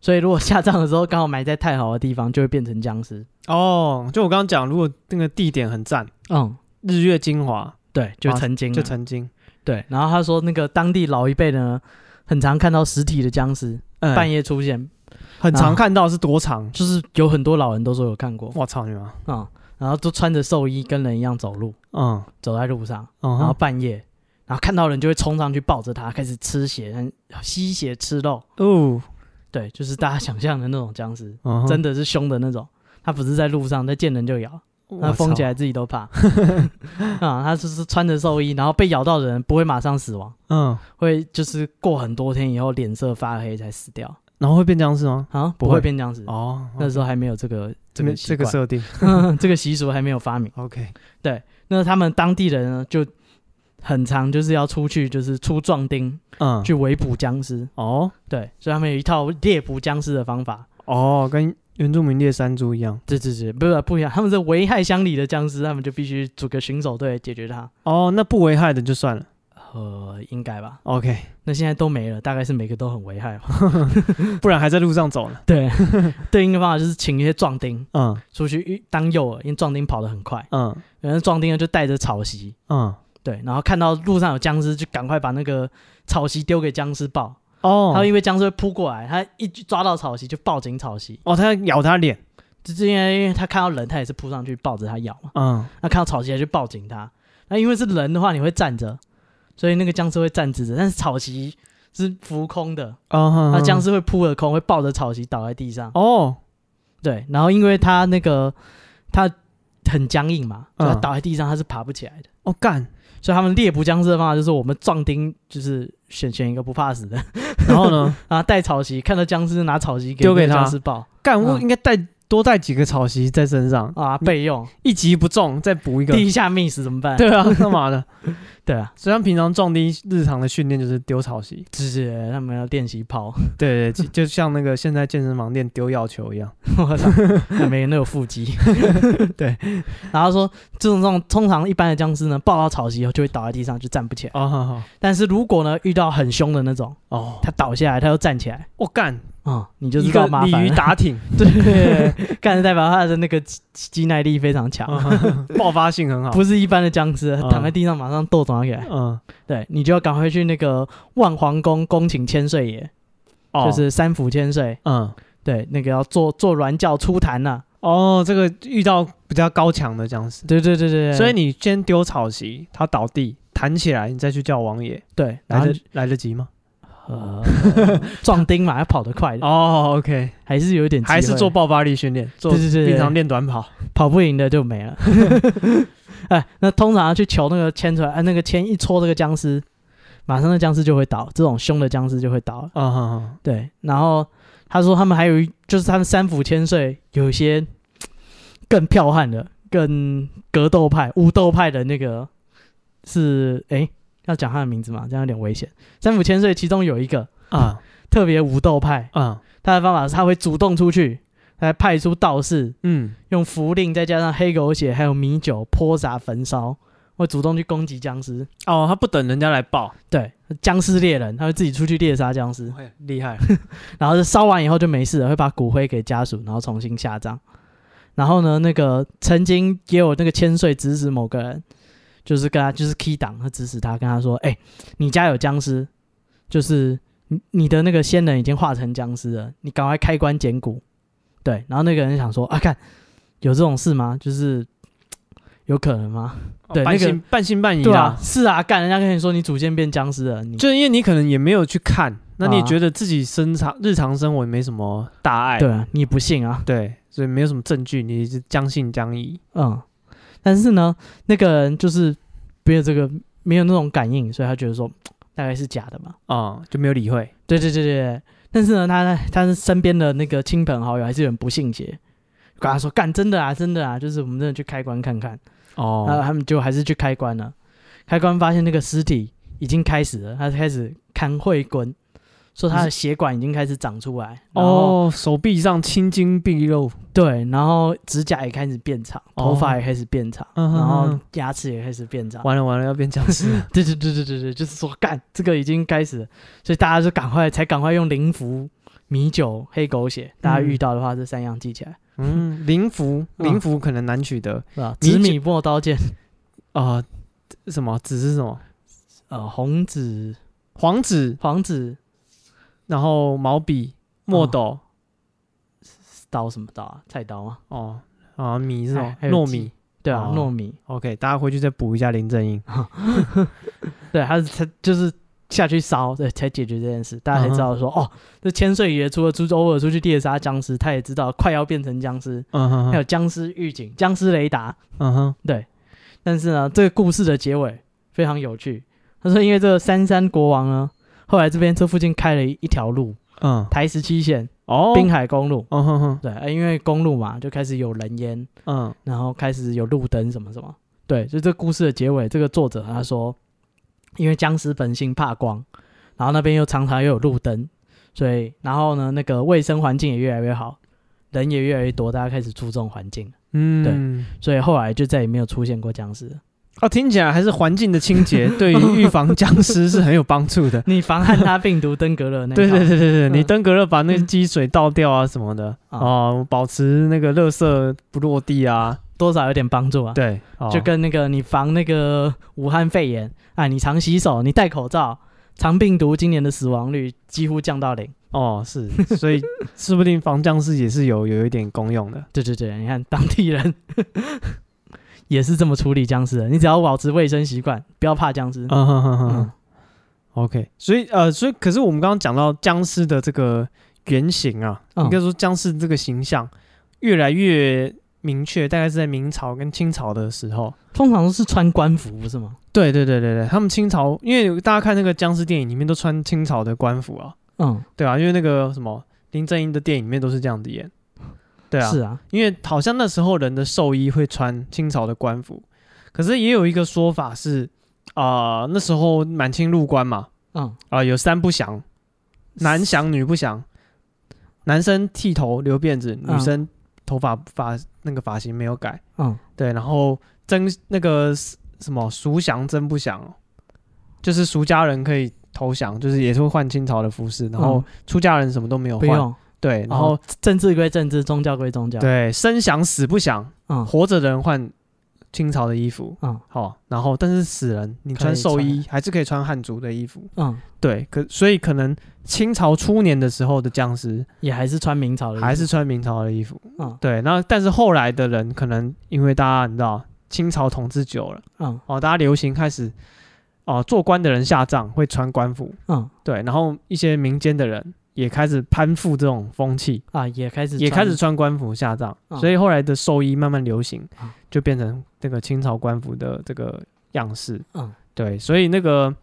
所以，如果下葬的时候刚好埋在太好的地方，就会变成僵尸哦。就我刚刚讲，如果那个地点很赞，嗯，日月精华，对，就曾经，就曾经，对。然后他说，那个当地老一辈呢，很常看到实体的僵尸，嗯、半夜出现，很常看到是多长？就是有很多老人都说有看过。我操你妈！嗯，然后都穿着寿衣，跟人一样走路，嗯，走在路上，嗯、然后半夜，然后看到人就会冲上去抱着他，开始吃血，吸血吃肉，哦。对，就是大家想象的那种僵尸，uh huh. 真的是凶的那种。他不是在路上，他见人就咬，他疯起来自己都怕。啊、嗯，他就是穿着寿衣，然后被咬到的人不会马上死亡，嗯，会就是过很多天以后脸色发黑才死掉。然后会变僵尸吗？啊，不会变僵尸哦。Oh. 那时候还没有这个这个这个设定，这个习俗还没有发明。OK，对，那他们当地人呢就。很长就是要出去，就是出壮丁，嗯，去围捕僵尸。哦，对，所以他们有一套猎捕僵尸的方法。哦，跟原住民猎山猪一样。对对对，不是不一样，他们是危害乡里的僵尸，他们就必须组个巡守队解决它。哦，那不危害的就算了。呃，应该吧。OK，那现在都没了，大概是每个都很危害，不然还在路上走呢。对，对应的方法就是请一些壮丁，嗯，出去当诱饵，因为壮丁跑得很快，嗯，然后壮丁呢就带着草席，嗯。对，然后看到路上有僵尸，就赶快把那个草席丢给僵尸抱。哦，他因为僵尸会扑过来，他一抓到草席就抱紧草席。哦，他要咬他脸，就是因为因为他看到人，他也是扑上去抱着他咬嘛。嗯，那看到草席他就抱紧他。那因为是人的话，你会站着，所以那个僵尸会站直着，但是草席是浮空的。哦，那僵尸会扑了空，会抱着草席倒在地上。哦，对，然后因为他那个他很僵硬嘛，所以他倒在地上他是爬不起来的。哦，干。所以他们猎捕僵尸的方法就是我们壮丁，就是选选一个不怕死的，然后呢，啊带草席，看到僵尸拿草席丢给僵尸抱，干物应该带。多带几个草席在身上。啊，备用，一击不中再补一个，地下 miss 怎么办？对啊，干嘛的？对啊，虽然平常壮丁日常的训练就是丢草席，是是，他们要练习跑，对对，就像那个现在健身房练丢药球一样，我操，每个人都有腹肌，对。然后说这种这种通常一般的僵尸呢，抱到草席以后就会倒在地上，就站不起来。哦，好好。但是如果呢遇到很凶的那种，哦，他倒下来他又站起来，我干。啊，你就知道麻烦。鲤鱼打挺，对，干代表他的那个肌耐力非常强，爆发性很好，不是一般的僵尸，躺在地上马上抖动起来。嗯，对，你就要赶快去那个万皇宫恭请千岁爷，就是三府千岁。嗯，对，那个要做做銮轿出坛呐。哦，这个遇到比较高强的僵尸，对对对对，所以你先丢草席，他倒地弹起来，你再去叫王爷。对，来得来得及吗？呃，壮丁嘛，要跑得快哦。OK，还是有一点，还是做爆发力训练，做平常练短跑，跑不赢的就没了。哎，那通常要去求那个签出来，哎，那个签一戳这个僵尸，马上那僵尸就会倒，这种凶的僵尸就会倒。啊哈哈，对。然后他说他们还有一，就是他们三府千岁有一些更剽悍的，更格斗派、武斗派的那个是哎。要讲他的名字嘛，这样有点危险。三府千岁其中有一个啊，特别武斗派啊，他的方法是他会主动出去，来派出道士，嗯，用符令再加上黑狗血还有米酒泼洒焚烧，会主动去攻击僵尸。哦，他不等人家来报，对，僵尸猎人，他会自己出去猎杀僵尸，厉害。然后烧完以后就没事了，会把骨灰给家属，然后重新下葬。然后呢，那个曾经也有那个千岁指使某个人，就是跟他就是 key 档，他指使他跟他说：“哎、欸，你家有僵尸，就是你你的那个先人已经化成僵尸了，你赶快开棺捡骨。”对，然后那个人想说：“啊，看有这种事吗？就是有可能吗？”哦、对，半信、那个半信半疑啊。是啊，干人家跟你说你祖先变僵尸了，你就因为你可能也没有去看，那你也觉得自己生常日常生活也没什么大碍，对啊，你不信啊？对。所以没有什么证据，你是将信将疑。嗯，但是呢，那个人就是没有这个，没有那种感应，所以他觉得说 大概是假的嘛。啊、嗯，就没有理会。对对对对。但是呢，他他是身边的那个亲朋好友还是有点不信邪，跟他说干真的啊，真的啊，就是我们真的去开棺看看。哦。然后他们就还是去开棺了，开棺发现那个尸体已经开始了，他开始看会滚。说他的血管已经开始长出来哦，手臂上青筋毕露，对，然后指甲也开始变长，头发也开始变长，然后牙齿也开始变长，完了完了要变僵尸，对对对对对对，就是说干这个已经开始了，所以大家就赶快才赶快用灵符、米酒、黑狗血，大家遇到的话这三样记起来。嗯，灵符灵符可能难取得，是吧？紫米磨刀剑。啊，什么？紫是什么？呃，红紫、黄紫、黄紫。然后毛笔、墨斗、哦、刀什么刀啊？菜刀吗？哦啊，米是吗？糯米，对啊，哦、糯米。OK，大家回去再补一下林正英。对，他是他就是下去烧，对，才解决这件事。大家才知道说，嗯、哦，这千岁爷除了出偶尔出去猎杀僵尸，他也知道快要变成僵尸。嗯哼，还有僵尸预警、僵尸雷达。嗯哼，对。但是呢，这个故事的结尾非常有趣。他说，因为这个三山国王呢。后来这边这附近开了一条路，嗯，台十七线哦，滨海公路，嗯哼哼，对，因为公路嘛，就开始有人烟，嗯，然后开始有路灯什么什么，对，就这故事的结尾，这个作者他说，因为僵尸本性怕光，然后那边又常常又有路灯，所以然后呢，那个卫生环境也越来越好，人也越来越多，大家开始注重环境，嗯，对，所以后来就再也没有出现过僵尸。哦，听起来还是环境的清洁 对于预防僵尸是很有帮助的。你防汉他病毒登革热那？对对对对对，嗯、你登革热把那个积水倒掉啊什么的，嗯、哦，保持那个垃圾不落地啊，多少有点帮助啊。对，哦、就跟那个你防那个武汉肺炎，哎，你常洗手，你戴口罩，肠病毒今年的死亡率几乎降到零。哦，是，所以 说不定防僵尸也是有有一点功用的。对对对，你看当地人。也是这么处理僵尸的，你只要保持卫生习惯，不要怕僵尸。嗯哼哼哼。嗯、OK，所以呃，所以可是我们刚刚讲到僵尸的这个原型啊，嗯、应该说僵尸这个形象越来越明确，大概是在明朝跟清朝的时候，通常都是穿官服，不是吗？对对对对对，他们清朝，因为大家看那个僵尸电影里面都穿清朝的官服啊，嗯，对啊，因为那个什么林正英的电影里面都是这样子演。对啊，是啊，因为好像那时候人的寿衣会穿清朝的官服，可是也有一个说法是，啊、呃，那时候满清入关嘛，嗯，啊、呃，有三不祥，男祥女不祥，男生剃头留辫子，女生头发发那个发型没有改，嗯，对，然后真那个什么俗降真不祥，就是俗家人可以投降，就是也是会换清朝的服饰，然后出家人什么都没有换。对，然后政治归政治，宗教归宗教。对，生想死不想，嗯，活着的人换清朝的衣服，嗯，好，然后但是死人你穿寿衣还是可以穿汉族的衣服，嗯，对，可所以可能清朝初年的时候的僵尸也还是穿明朝的，还是穿明朝的衣服，嗯，对，那但是后来的人可能因为大家你知道清朝统治久了，嗯，哦，大家流行开始哦，做官的人下葬会穿官服，嗯，对，然后一些民间的人。也开始攀附这种风气。啊，也开始也开始穿官服下葬，嗯、所以后来的寿衣慢慢流行，嗯、就变成这个清朝官服的这个样式。嗯，对，所以那个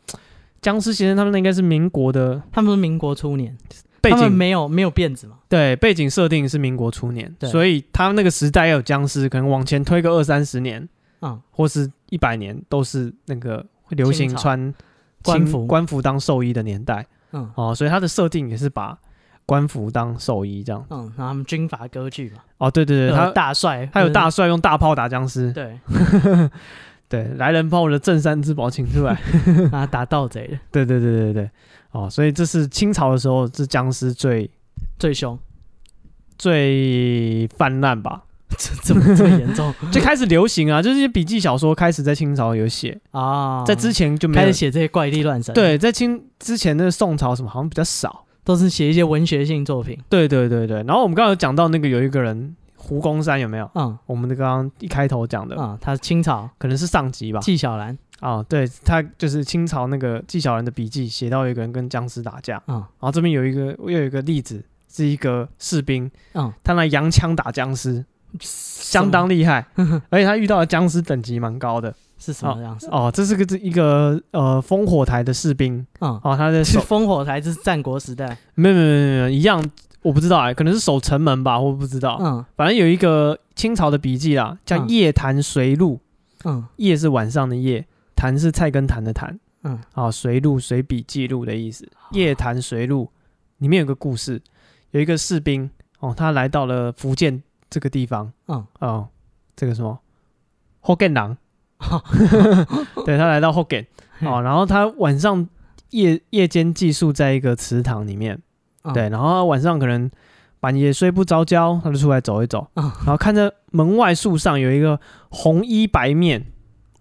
僵尸先生他们那应该是民国的，他们是民国初年，背景没有没有辫子嘛？对，背景设定是民国初年，对。所以他们那个时代要有僵尸，可能往前推个二三十年，嗯，或是一百年，都是那个会流行穿官服。官服当寿衣的年代。嗯哦，所以他的设定也是把官服当兽医这样。嗯，然后他们军阀割据嘛。哦，对对对，他大帅，他有大帅用大炮打僵尸。对，对，来人把我的镇山之宝请出来，啊，打盗贼的。对对对对对，哦，所以这是清朝的时候，这僵尸最最凶、最泛滥吧？这 这么这么严重？最开始流行啊，就是些笔记小说开始在清朝有写啊，在之前就没有开始写这些怪力乱神。对，在清之前那个宋朝什么好像比较少，都是写一些文学性作品。对对对对，然后我们刚刚有讲到那个有一个人。胡公山有没有？嗯，我们的刚刚一开头讲的啊，他是清朝，可能是上集吧。纪晓岚啊，对，他就是清朝那个纪晓岚的笔记，写到有一个人跟僵尸打架，嗯，然后这边有一个又有一个例子，是一个士兵，嗯，他拿洋枪打僵尸，相当厉害，而且他遇到的僵尸等级蛮高的，是什么样子？哦，这是个这一个呃烽火台的士兵，嗯，哦，他的是 烽火台，这是战国时代，没有没有没有没有一样。我不知道哎、欸，可能是守城门吧，我不知道。嗯，反正有一个清朝的笔记啦，叫《夜谈随录》。嗯，夜是晚上的夜，谈是菜根谭的谭。嗯，啊，随录随笔记录的意思。夜谈随录里面有个故事，有一个士兵哦，他来到了福建这个地方。嗯，哦，这个什么？福建人。对，他来到福建哦，然后他晚上夜夜间寄宿在一个祠堂里面。对，然后晚上可能半夜睡不着觉，他就出来走一走，然后看着门外树上有一个红衣白面，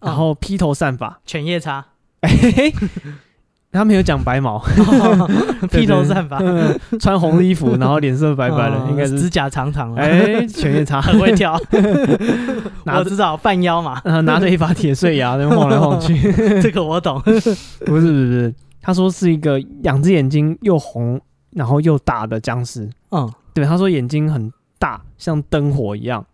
然后披头散发，犬夜叉，他没有讲白毛，披头散发，穿红衣服，然后脸色白白的，应该是指甲长长的，哎，犬夜叉很会跳，我知道半腰嘛，拿着一把铁碎牙在晃来晃去，这个我懂，不是不是不是，他说是一个两只眼睛又红。然后又大的僵尸，嗯，对，他说眼睛很大，像灯火一样。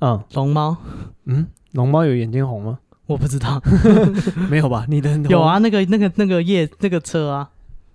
嗯，龙猫，嗯，龙猫有眼睛红吗？我不知道，没有吧？你的有啊，那个那个那个夜那个车啊，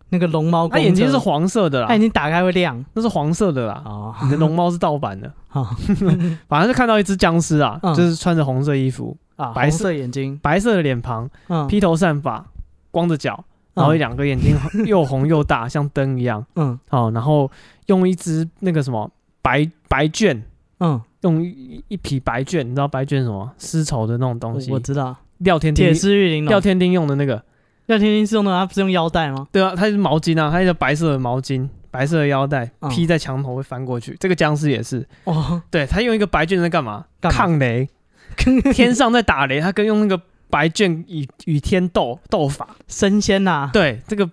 那个龙猫，它眼睛是黄色的啦，它眼睛打开会亮，那是黄色的啦。哦，你的龙猫是盗版的。啊，反正是看到一只僵尸啊，就是穿着红色衣服啊，白色眼睛，白色的脸庞，披头散发，光着脚。然后两个眼睛又红又大，像灯一样。嗯，好，然后用一只那个什么白白卷，嗯，用一一匹白卷，你知道白卷什么？丝绸的那种东西。我知道。廖天丁。铁丝玉玲珑。廖天丁用的那个。廖天丁是用的，他不是用腰带吗？对啊，他是毛巾啊，他一个白色的毛巾，白色的腰带披在墙头会翻过去。这个僵尸也是。哦。对，他用一个白卷在干嘛？抗雷。天上在打雷，他跟用那个。白卷与与天斗斗法，升仙呐！对，这个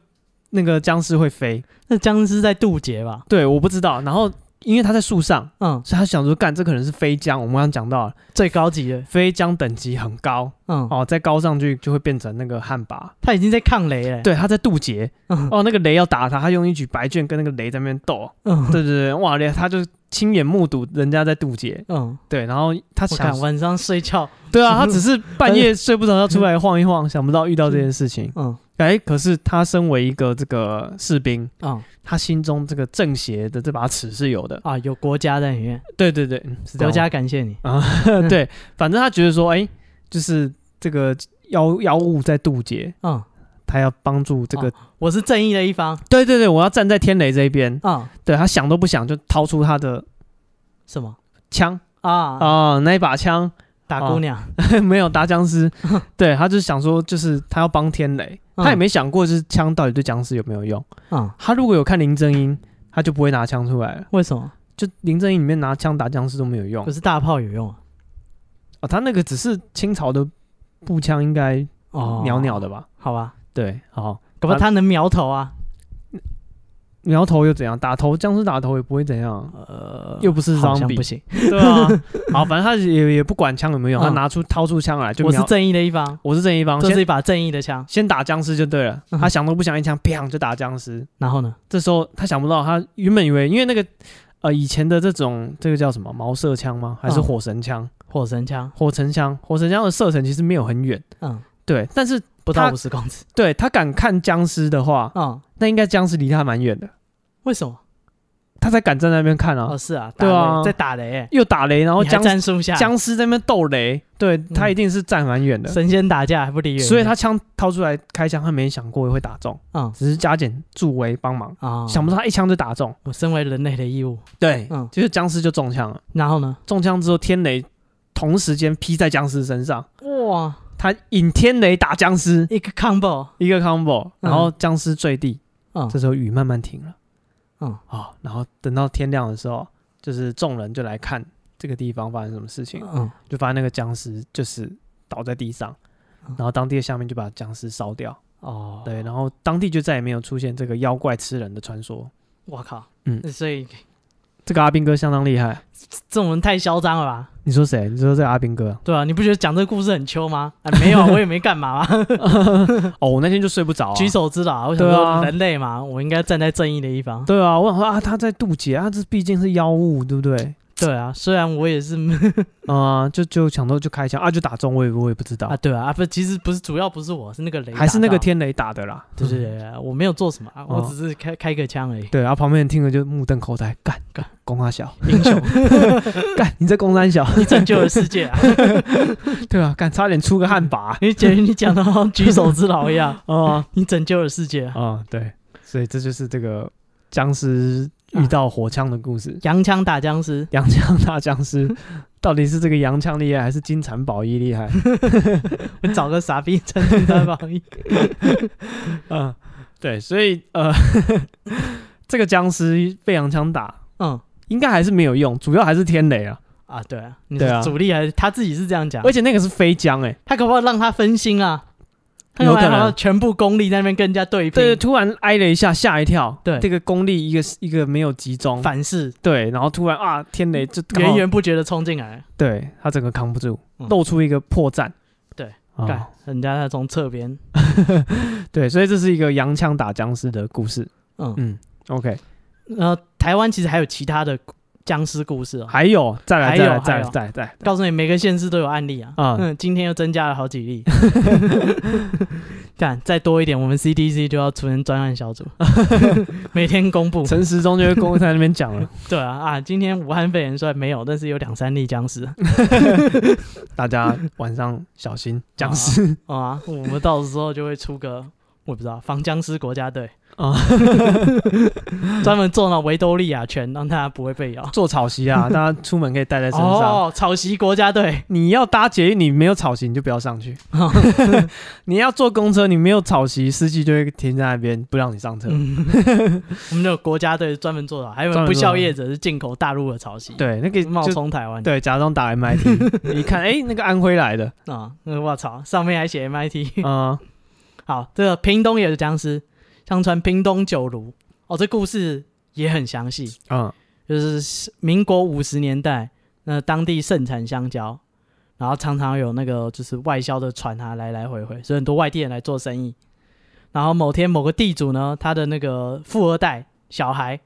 那个僵尸会飞，那僵尸在渡劫吧？对，我不知道。然后因为他在树上，嗯，所以他想说，干这可能是飞将。我们刚刚讲到了最高级的飞将等级很高，嗯，哦，再高上去就会变成那个旱魃。他已经在抗雷了，对，他在渡劫。嗯、哦，那个雷要打他，他用一举白绢跟那个雷在那边斗。嗯，对对对，哇，他就。亲眼目睹人家在渡劫，嗯，对，然后他想晚上睡觉，对啊，他只是半夜睡不着，要出来晃一晃，想不到遇到这件事情，嗯，哎，可是他身为一个这个士兵，嗯，他心中这个正邪的这把尺是有的。啊，有国家在里面，对对对，国家感谢你。啊，对，反正他觉得说，哎，就是这个妖妖物在渡劫，嗯。他要帮助这个、哦，我是正义的一方。对对对，我要站在天雷这一边。啊、哦，对，他想都不想就掏出他的什么？枪。啊。啊，那一把枪打姑娘，哦、没有打僵尸。对，他就想说，就是他要帮天雷，嗯、他也没想过就是枪到底对僵尸有没有用。嗯，他如果有看林正英，他就不会拿枪出来了。为什么？就林正英里面拿枪打僵尸都没有用，可是大炮有用啊。哦，他那个只是清朝的步枪，应该哦鸟鸟的吧？好吧。对，好，可不，他能瞄头啊？苗头又怎样？打头，僵尸打头也不会怎样。呃，又不是装逼，不行。对啊，好，反正他也也不管枪有没有用，他拿出掏出枪来就。我是正义的一方，我是正义一方，这是一把正义的枪，先打僵尸就对了。他想都不想，一枪砰就打僵尸。然后呢？这时候他想不到，他原本以为，因为那个呃以前的这种这个叫什么毛射枪吗？还是火神枪？火神枪，火神枪，火神枪的射程其实没有很远。嗯，对，但是。不到五十公尺，对，他敢看僵尸的话，嗯，那应该僵尸离他蛮远的。为什么？他才敢站在那边看啊？哦，是啊，对啊，在打雷，又打雷，然后僵站树下，僵尸在那边斗雷，对他一定是站蛮远的。神仙打架还不离远，所以他枪掏出来开枪，他没想过会打中，嗯，只是加减助威帮忙啊，想不到他一枪就打中。我身为人类的义务，对，嗯，就是僵尸就中枪了。然后呢？中枪之后，天雷。同时间劈在僵尸身上。哇！他引天雷打僵尸，一个 combo，一个 combo，然后僵尸坠地。嗯，这时候雨慢慢停了。嗯，好，然后等到天亮的时候，就是众人就来看这个地方发生什么事情。嗯，就发现那个僵尸就是倒在地上，然后当地的下面就把僵尸烧掉。哦，对，然后当地就再也没有出现这个妖怪吃人的传说。我靠，嗯，所以这个阿兵哥相当厉害，这种人太嚣张了吧？你说谁？你说这个阿兵哥？对啊，你不觉得讲这个故事很秋吗？啊，没有，我也没干嘛。哦，我那天就睡不着，举手之劳。我想说人类嘛，我应该站在正义的一方。对啊，我想说啊，他在渡劫啊，这毕竟是妖物，对不对？对啊，虽然我也是，啊，就就抢到就开枪啊，就打中我也我也不知道。啊，对啊，啊不，其实不是主要不是我是那个雷，还是那个天雷打的啦，对对对，我没有做什么，我只是开开个枪而已。对，然后旁边人听了就目瞪口呆，干干。公三小。英雄，干你在公三小，你拯救了世界啊，对啊，干差点出个汉魃，你觉得你讲的好像举手之劳一样。啊，你拯救了世界啊，对，所以这就是这个僵尸。遇到火枪的故事，洋枪打僵尸，洋枪打僵尸，到底是这个洋枪厉害，还是金蝉宝衣厉害？我找个傻逼穿金蝉宝衣。嗯，对，所以呃，这个僵尸被洋枪打，嗯，应该还是没有用，主要还是天雷啊。啊，对啊，对啊，主力还是他自己是这样讲，而且那个是飞僵，哎，他可不可以让他分心啊？有可能全部功力在那边跟人家对拼，对，突然挨了一下，吓一跳。对，这个功力一个一个没有集中，反噬。对，然后突然啊，天雷就源源不绝的冲进来，对他整个扛不住，露出一个破绽。对，干，人家他从侧边。对，所以这是一个洋枪打僵尸的故事。嗯嗯，OK。呃，台湾其实还有其他的。僵尸故事哦，还有再来再来再再再，告诉你每个县市都有案例啊。嗯，今天又增加了好几例。看再多一点，我们 CDC 就要出成专案小组，每天公布。陈时中就会公布在那边讲了。对啊啊，今天武汉肺炎虽然没有，但是有两三例僵尸。大家晚上小心僵尸啊！我们到时候就会出个。我不知道防僵尸国家队啊，专门做那维多利亚圈，让大家不会被咬。做草席啊，大家出门可以带在身上。哦，草席国家队，你要搭捷运，你没有草席你就不要上去。你要坐公车，你没有草席，司机就会停在那边不让你上车。我们有国家队专门做的，还有不肖业者是进口大陆的草席。对，那个冒充台湾。对，假装打 MIT，你看，哎，那个安徽来的啊，那个我操，上面还写 MIT 啊。好，这个屏东也是僵尸，相传屏东九如哦，这故事也很详细。嗯，就是民国五十年代，那当地盛产香蕉，然后常常有那个就是外销的船啊来来回回，所以很多外地人来做生意。然后某天某个地主呢，他的那个富二代小孩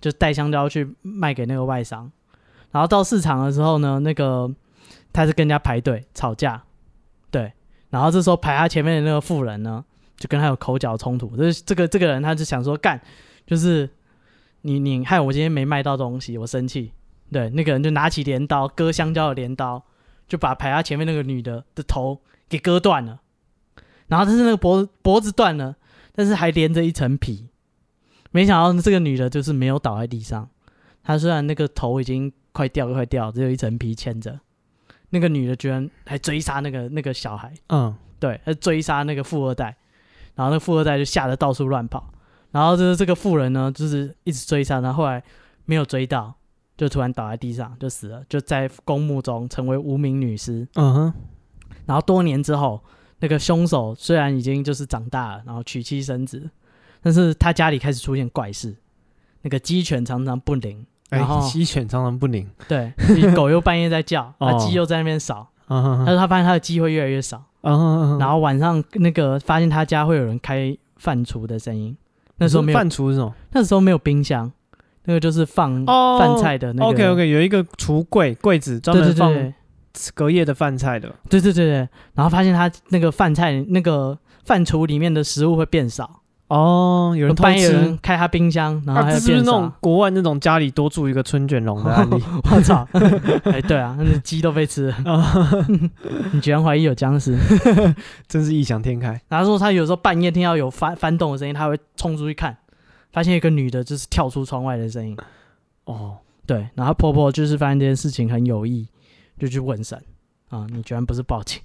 就带香蕉去卖给那个外商，然后到市场的时候呢，那个他是跟人家排队吵架，对。然后这时候排他前面的那个富人呢，就跟他有口角冲突。就是这个这个人，他就想说干，就是你你害我今天没卖到东西，我生气。对，那个人就拿起镰刀割香蕉的镰刀，就把排他前面那个女的的头给割断了。然后但是那个脖脖子断了，但是还连着一层皮。没想到这个女的就是没有倒在地上，她虽然那个头已经快掉快掉，只有一层皮牵着。那个女的居然还追杀那个那个小孩，嗯，对，还追杀那个富二代，然后那个富二代就吓得到处乱跑，然后就是这个富人呢，就是一直追杀，然后后来没有追到，就突然倒在地上就死了，就在公墓中成为无名女尸，嗯哼，然后多年之后，那个凶手虽然已经就是长大了，然后娶妻生子，但是他家里开始出现怪事，那个鸡犬常常不宁。然后鸡犬常常不宁，对，狗又半夜在叫，啊，鸡又在那边扫，但是他发现他的机会越来越少，然后晚上那个发现他家会有人开饭厨的声音，那时候没有饭厨是什么？那时候没有冰箱，那个就是放饭菜的那个。OK OK，有一个橱柜柜子专门放隔夜的饭菜的。对对对对，然后发现他那个饭菜那个饭厨里面的食物会变少。哦，有人偷吃，开他冰箱，然后还有是不是那种国外那种家里多住一个春卷龙的 案例？我操！哎，对啊，那鸡都被吃了。你居然怀疑有僵尸，真是异想天开。然后说他有时候半夜听到有翻翻动的声音，他会冲出去看，发现一个女的就是跳出窗外的声音。哦，对，然后婆婆就是发现这件事情很有意，就去问神啊，你居然不是报警，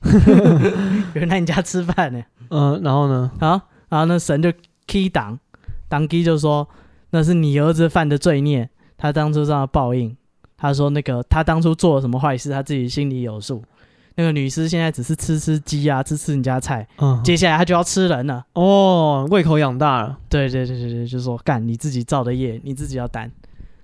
原来你家吃饭呢？嗯，然后呢？啊，然后那神就 key 档，当机就说那是你儿子犯的罪孽，他当初这样报应。他说那个他当初做了什么坏事，他自己心里有数。那个女尸现在只是吃吃鸡啊，吃吃你家菜，嗯，接下来他就要吃人了。哦，胃口养大了。对对对对对，就说干你自己造的业，你自己要担。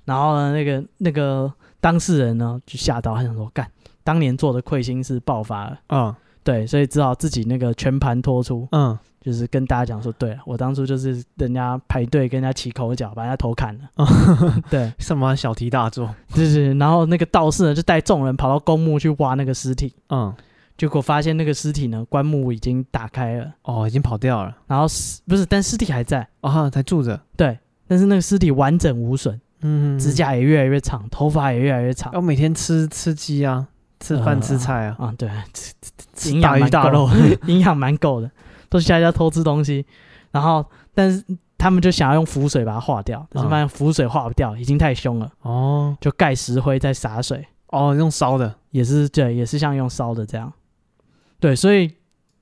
然后呢，那个那个当事人呢就吓到，他想说干，当年做的亏心事爆发了。嗯，对，所以只好自己那个全盘托出。嗯。就是跟大家讲说，对我当初就是人家排队跟人家起口角，把人家头砍了。对，什么小题大做？就是，然后那个道士呢，就带众人跑到公墓去挖那个尸体。嗯，结果发现那个尸体呢，棺木已经打开了。哦，已经跑掉了。然后不是，但尸体还在。哦，还住着。对，但是那个尸体完整无损。嗯，指甲也越来越长，头发也越来越长。要每天吃吃鸡啊，吃饭吃菜啊。啊，对，营养蛮大肉，营养蛮够的。都是家家偷吃东西，然后但是他们就想要用浮水把它化掉，但是发现浮水化不掉，已经太凶了。哦，就盖石灰再洒水。哦，用烧的。也是对，也是像用烧的这样，对，所以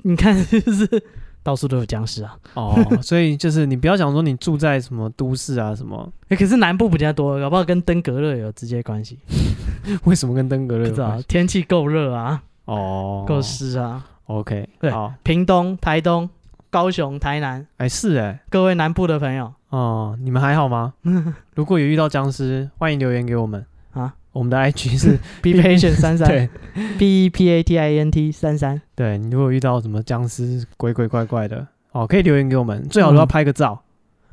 你看 就是到处都有僵尸啊。哦，所以就是你不要想说你住在什么都市啊什么，哎，可是南部比较多，搞不好跟登革热有直接关系？为什么跟登革热有关系？不知道，天气够热啊，哦，够湿啊。OK，对，好，屏东、台东、高雄、台南，哎，是哎，各位南部的朋友，哦，你们还好吗？如果有遇到僵尸，欢迎留言给我们啊。我们的 IG 是 be patient 三三，对，B E P A T I N T 三三。对，你如果遇到什么僵尸鬼鬼怪怪的，哦，可以留言给我们，最好都要拍个照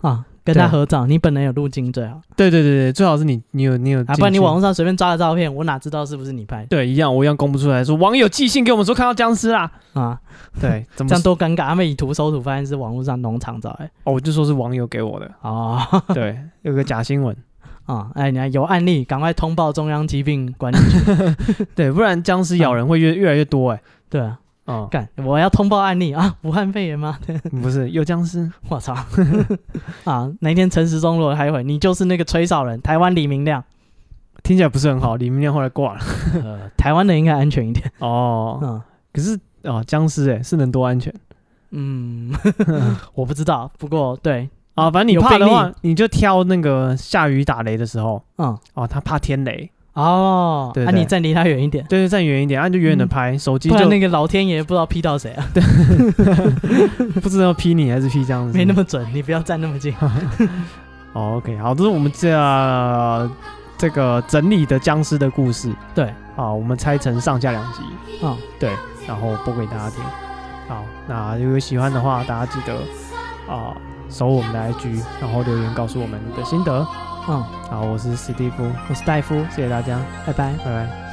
啊。跟他合照，你本人有路径最好。对对对对，最好是你你有你有，啊，不然你网络上随便抓的照片，我哪知道是不是你拍？对，一样我一样公布出来说，网友寄信给我们说看到僵尸啦。啊，对，这样多尴尬，他们以图搜图发现是网络上农场照，哎，哦，我就说是网友给我的。哦，对，有个假新闻。啊，哎，你看有案例，赶快通报中央疾病管理局，对，不然僵尸咬人会越越来越多，哎，对啊。哦，干！我要通报案例啊！武汉肺炎吗？不是，有僵尸！我操！啊，哪天陈时中如果还会，你就是那个吹哨人，台湾李明亮，听起来不是很好。李明亮后来挂了。呃，台湾的应该安全一点哦。嗯，可是哦，僵尸哎，是能多安全？嗯，我不知道。不过对啊，反正你怕的话，你就挑那个下雨打雷的时候。嗯，哦，他怕天雷。哦，对，那你站离他远一点，对对，站远一点，啊，就远远的拍手机，就那个老天爷不知道劈到谁啊？对，不知道劈你还是劈这样子，没那么准，你不要站那么近。哦，OK，好，这是我们这这个整理的僵尸的故事，对，好，我们拆成上下两集，嗯，对，然后播给大家听。好，那如果喜欢的话，大家记得啊，守我们的 IG，然后留言告诉我们你的心得。嗯，好，我是史蒂夫，我是戴夫，谢谢大家，拜拜，拜拜。